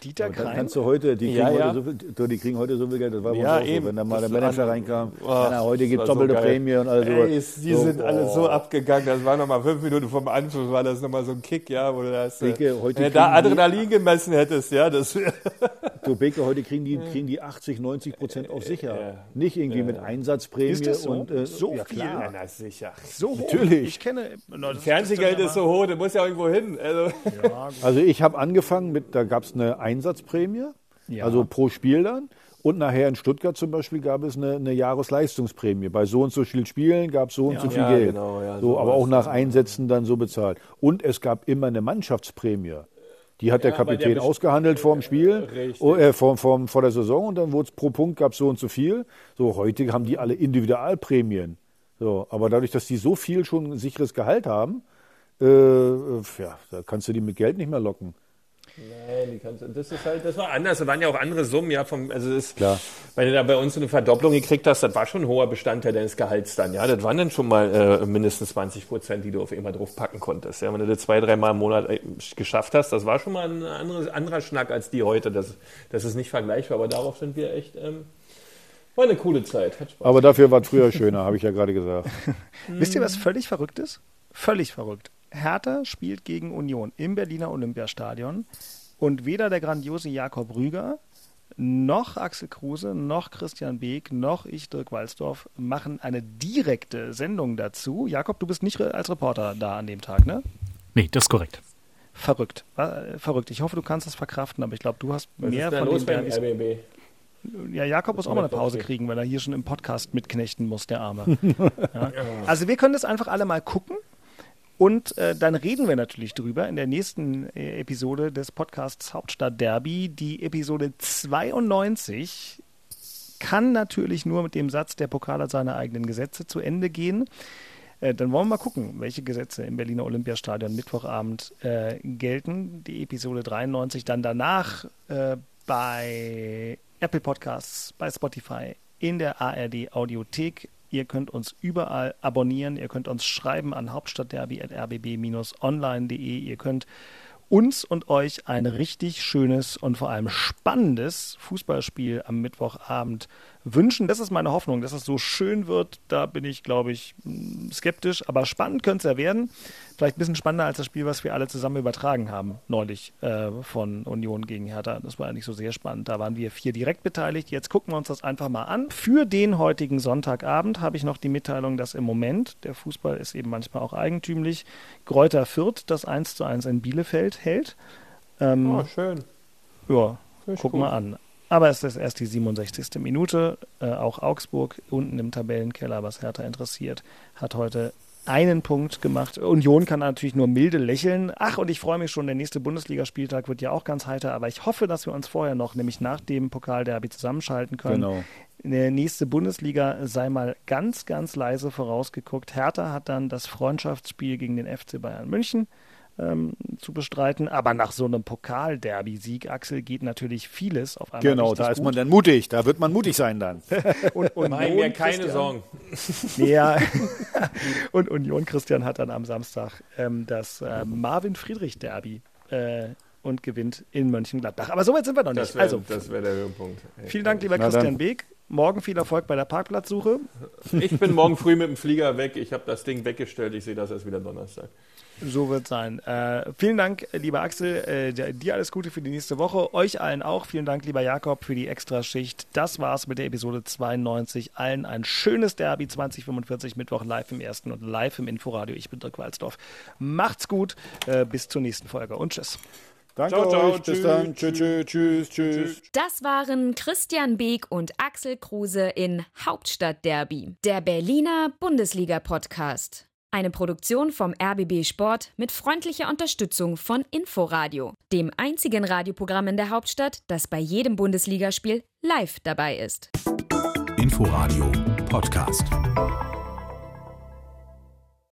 [SPEAKER 2] Dieter
[SPEAKER 1] dann
[SPEAKER 2] Krein.
[SPEAKER 1] kannst du heute, die kriegen,
[SPEAKER 4] Ja, ja.
[SPEAKER 1] Heute so viel, die kriegen heute so viel Geld, das war
[SPEAKER 4] Ja, eben.
[SPEAKER 1] so, wenn da mal
[SPEAKER 4] Das
[SPEAKER 1] der Manager reinkam,
[SPEAKER 4] Ach,
[SPEAKER 1] na, heute gibt es
[SPEAKER 4] so
[SPEAKER 1] doppelte
[SPEAKER 4] geil.
[SPEAKER 1] Prämie und alles
[SPEAKER 4] Ey,
[SPEAKER 1] sowas.
[SPEAKER 4] die
[SPEAKER 1] So,
[SPEAKER 4] sind alle so abgegangen. Das war nochmal fünf Minuten vom Anschluss, war das nochmal so ein Kick, ja, wo du das, äh,
[SPEAKER 1] Beke, heute
[SPEAKER 4] wenn du da
[SPEAKER 1] kriegen die-
[SPEAKER 4] Adrenalin gemessen hättest, ja, das
[SPEAKER 1] Du Beke, heute kriegen die, kriegen die 80, 90 Prozent auf sicher.
[SPEAKER 4] Ja.
[SPEAKER 1] Nicht irgendwie mit Einsatzprämie
[SPEAKER 2] Ist das so?
[SPEAKER 1] und äh,
[SPEAKER 2] So
[SPEAKER 1] ja,
[SPEAKER 2] viel?
[SPEAKER 1] klar.
[SPEAKER 4] Ja, na sicher.
[SPEAKER 2] so hoch.
[SPEAKER 1] Natürlich.
[SPEAKER 2] Ich kenne. Na, das-
[SPEAKER 4] Fernsehgeld
[SPEAKER 2] das
[SPEAKER 4] ist so hoch, du musst ja irgendwo hin. Also,
[SPEAKER 1] Also ich habe angefangen mit, da gab es eine Einsatzprämie,
[SPEAKER 2] Ja.
[SPEAKER 1] also pro Spiel dann. Und nachher in Stuttgart zum Beispiel gab es eine, eine Jahresleistungsprämie. Bei so und so vielen Spielen gab es so und so viel
[SPEAKER 4] Ja,
[SPEAKER 1] Geld.
[SPEAKER 4] genau, ja,
[SPEAKER 1] so,
[SPEAKER 4] so
[SPEAKER 1] aber auch nach Einsätzen dann so bezahlt. Und es gab immer eine Mannschaftsprämie. Die hat der
[SPEAKER 4] Ja, der
[SPEAKER 1] Kapitän
[SPEAKER 4] best-
[SPEAKER 1] ausgehandelt vor dem Spiel, oh, äh, vor, vor, vor der Saison und dann wurde es pro Punkt gab so und so viel. So, heute haben die alle Individualprämien. So, aber dadurch, dass die so viel schon ein sicheres Gehalt haben, äh, äh, ja, da kannst du die mit Geld nicht mehr locken.
[SPEAKER 4] Nein, die kannst, das ist halt, das war anders. Da waren ja auch andere Summen, ja, vom, also das,
[SPEAKER 1] Klar.
[SPEAKER 4] Wenn du da bei uns eine Verdopplung gekriegt hast, das war schon ein hoher Bestandteil deines Gehalts dann, ja. Das waren dann schon mal äh, mindestens 20 Prozent, die du auf immer drauf packen konntest. Ja, wenn du das zwei, dreimal im Monat äh, geschafft hast, das war schon mal ein anderes, anderer Schnack als die heute. Das, das ist nicht vergleichbar, aber darauf sind wir echt, ähm, war eine coole Zeit. Hat Spaß.
[SPEAKER 1] Aber dafür war es früher schöner, habe ich ja gerade gesagt.
[SPEAKER 2] Wisst ihr, was völlig verrückt ist? Völlig verrückt. Hertha spielt gegen Union im Berliner Olympiastadion und weder der grandiose Jakob Rüger noch Axel Kruse, noch Christian Beek, noch ich, Dirk Walsdorf, machen eine direkte Sendung dazu. Jakob, du bist nicht als Reporter da an dem Tag, ne?
[SPEAKER 8] Nee, das ist korrekt.
[SPEAKER 2] verrückt. War, verrückt. Ich hoffe, du kannst das verkraften, aber ich glaube, du hast
[SPEAKER 4] Was
[SPEAKER 2] mehr
[SPEAKER 4] ist
[SPEAKER 2] von
[SPEAKER 4] los
[SPEAKER 2] den
[SPEAKER 4] beim. RBB?
[SPEAKER 2] Ja, Jakob muss auch mal eine Pause kriegen, weil er hier schon im Podcast mitknechten muss, der Arme. ja. Also wir können das einfach alle mal gucken. Und äh, dann reden wir natürlich drüber in der nächsten äh, Episode des Podcasts Hauptstadt Derby. Die Episode 92 kann natürlich nur mit dem Satz, der Pokal hat seine eigenen Gesetze zu Ende gehen. Äh, dann wollen wir mal gucken, welche Gesetze im Berliner Olympiastadion Mittwochabend äh, gelten. Die Episode 93 dann danach äh, bei Apple Podcasts, bei Spotify, in der ARD Audiothek. Ihr könnt uns überall abonnieren. Ihr könnt uns schreiben an hauptstadtderby.rbb-online.de. Ihr könnt uns und euch ein richtig schönes und vor allem spannendes Fußballspiel am Mittwochabend wünschen. Das ist meine Hoffnung, dass es so schön wird. Da bin ich, glaube ich, mh, skeptisch. Aber spannend könnte es ja werden. Vielleicht ein bisschen spannender als das Spiel, was wir alle zusammen übertragen haben, neulich äh, von Union gegen Hertha. Das war eigentlich so sehr spannend. Da waren wir vier direkt beteiligt. Jetzt gucken wir uns das einfach mal an. Für den heutigen Sonntagabend habe ich noch die Mitteilung, dass im Moment, der Fußball ist eben manchmal auch eigentümlich, Gräuter Fürth das 1 zu 1 in Bielefeld hält. Ähm,
[SPEAKER 4] Oh, schön.
[SPEAKER 2] ja,
[SPEAKER 4] Finde ich
[SPEAKER 2] guck
[SPEAKER 4] gut.
[SPEAKER 2] mal an. Aber es ist erst die 67. Minute. Äh, auch Augsburg unten im Tabellenkeller, was Hertha interessiert, hat heute einen Punkt gemacht. Union kann natürlich nur milde lächeln. Ach, und ich freue mich schon, der nächste Bundesligaspieltag wird ja auch ganz heiter, aber ich hoffe, dass wir uns vorher noch, nämlich nach dem Pokalderby, zusammenschalten können.
[SPEAKER 1] Genau.
[SPEAKER 2] Der nächste Bundesliga sei mal ganz, ganz leise vorausgeguckt. Hertha hat dann das Freundschaftsspiel gegen den FC Bayern München ähm, zu bestreiten. Aber nach so einem Pokal-Derby-Sieg, Axel, geht natürlich vieles auf einmal
[SPEAKER 1] Genau, da ist
[SPEAKER 2] gut.
[SPEAKER 1] man dann mutig. Da wird man mutig sein dann.
[SPEAKER 2] und Union,
[SPEAKER 4] Machen mir keine
[SPEAKER 2] Christian-
[SPEAKER 4] Sorgen.
[SPEAKER 2] Ja. und Union Christian hat dann am Samstag ähm, das äh, Marvin Friedrich Derby äh, und gewinnt in Mönchengladbach. Aber so weit sind wir noch nicht.
[SPEAKER 4] Das wäre
[SPEAKER 2] also,
[SPEAKER 4] wär der Höhepunkt.
[SPEAKER 2] vielen Dank, lieber
[SPEAKER 1] Na dann.
[SPEAKER 2] Christian Beek. Morgen viel Erfolg bei der Parkplatzsuche.
[SPEAKER 4] Ich bin morgen früh mit dem Flieger weg. Ich habe das Ding weggestellt. Ich sehe das erst wieder Donnerstag.
[SPEAKER 2] So wird sein. Äh, vielen Dank, lieber Axel. Äh, dir- dir alles Gute für die nächste Woche. Euch allen auch. Vielen Dank, lieber Jakob, für die Extraschicht. Das war's mit der Episode 92. Allen ein schönes Derby 2045 Mittwoch live im ersten und live im Inforadio. Ich bin Dirk Walzdorf. Macht's gut. Äh, bis zur nächsten Folge und tschüss.
[SPEAKER 1] Danke
[SPEAKER 4] Ciao, ciao,
[SPEAKER 1] euch. Bis
[SPEAKER 4] tschüss,
[SPEAKER 1] dann. Tschüss, tschüss, tschüss, tschüss.
[SPEAKER 3] Das waren Christian Beek und Axel Kruse in Hauptstadt Derby, der Berliner Bundesliga-Podcast. Eine Produktion vom RBB Sport mit freundlicher Unterstützung von Inforadio, dem einzigen Radioprogramm in der Hauptstadt, das bei jedem Bundesligaspiel live dabei ist.
[SPEAKER 12] Inforadio Podcast.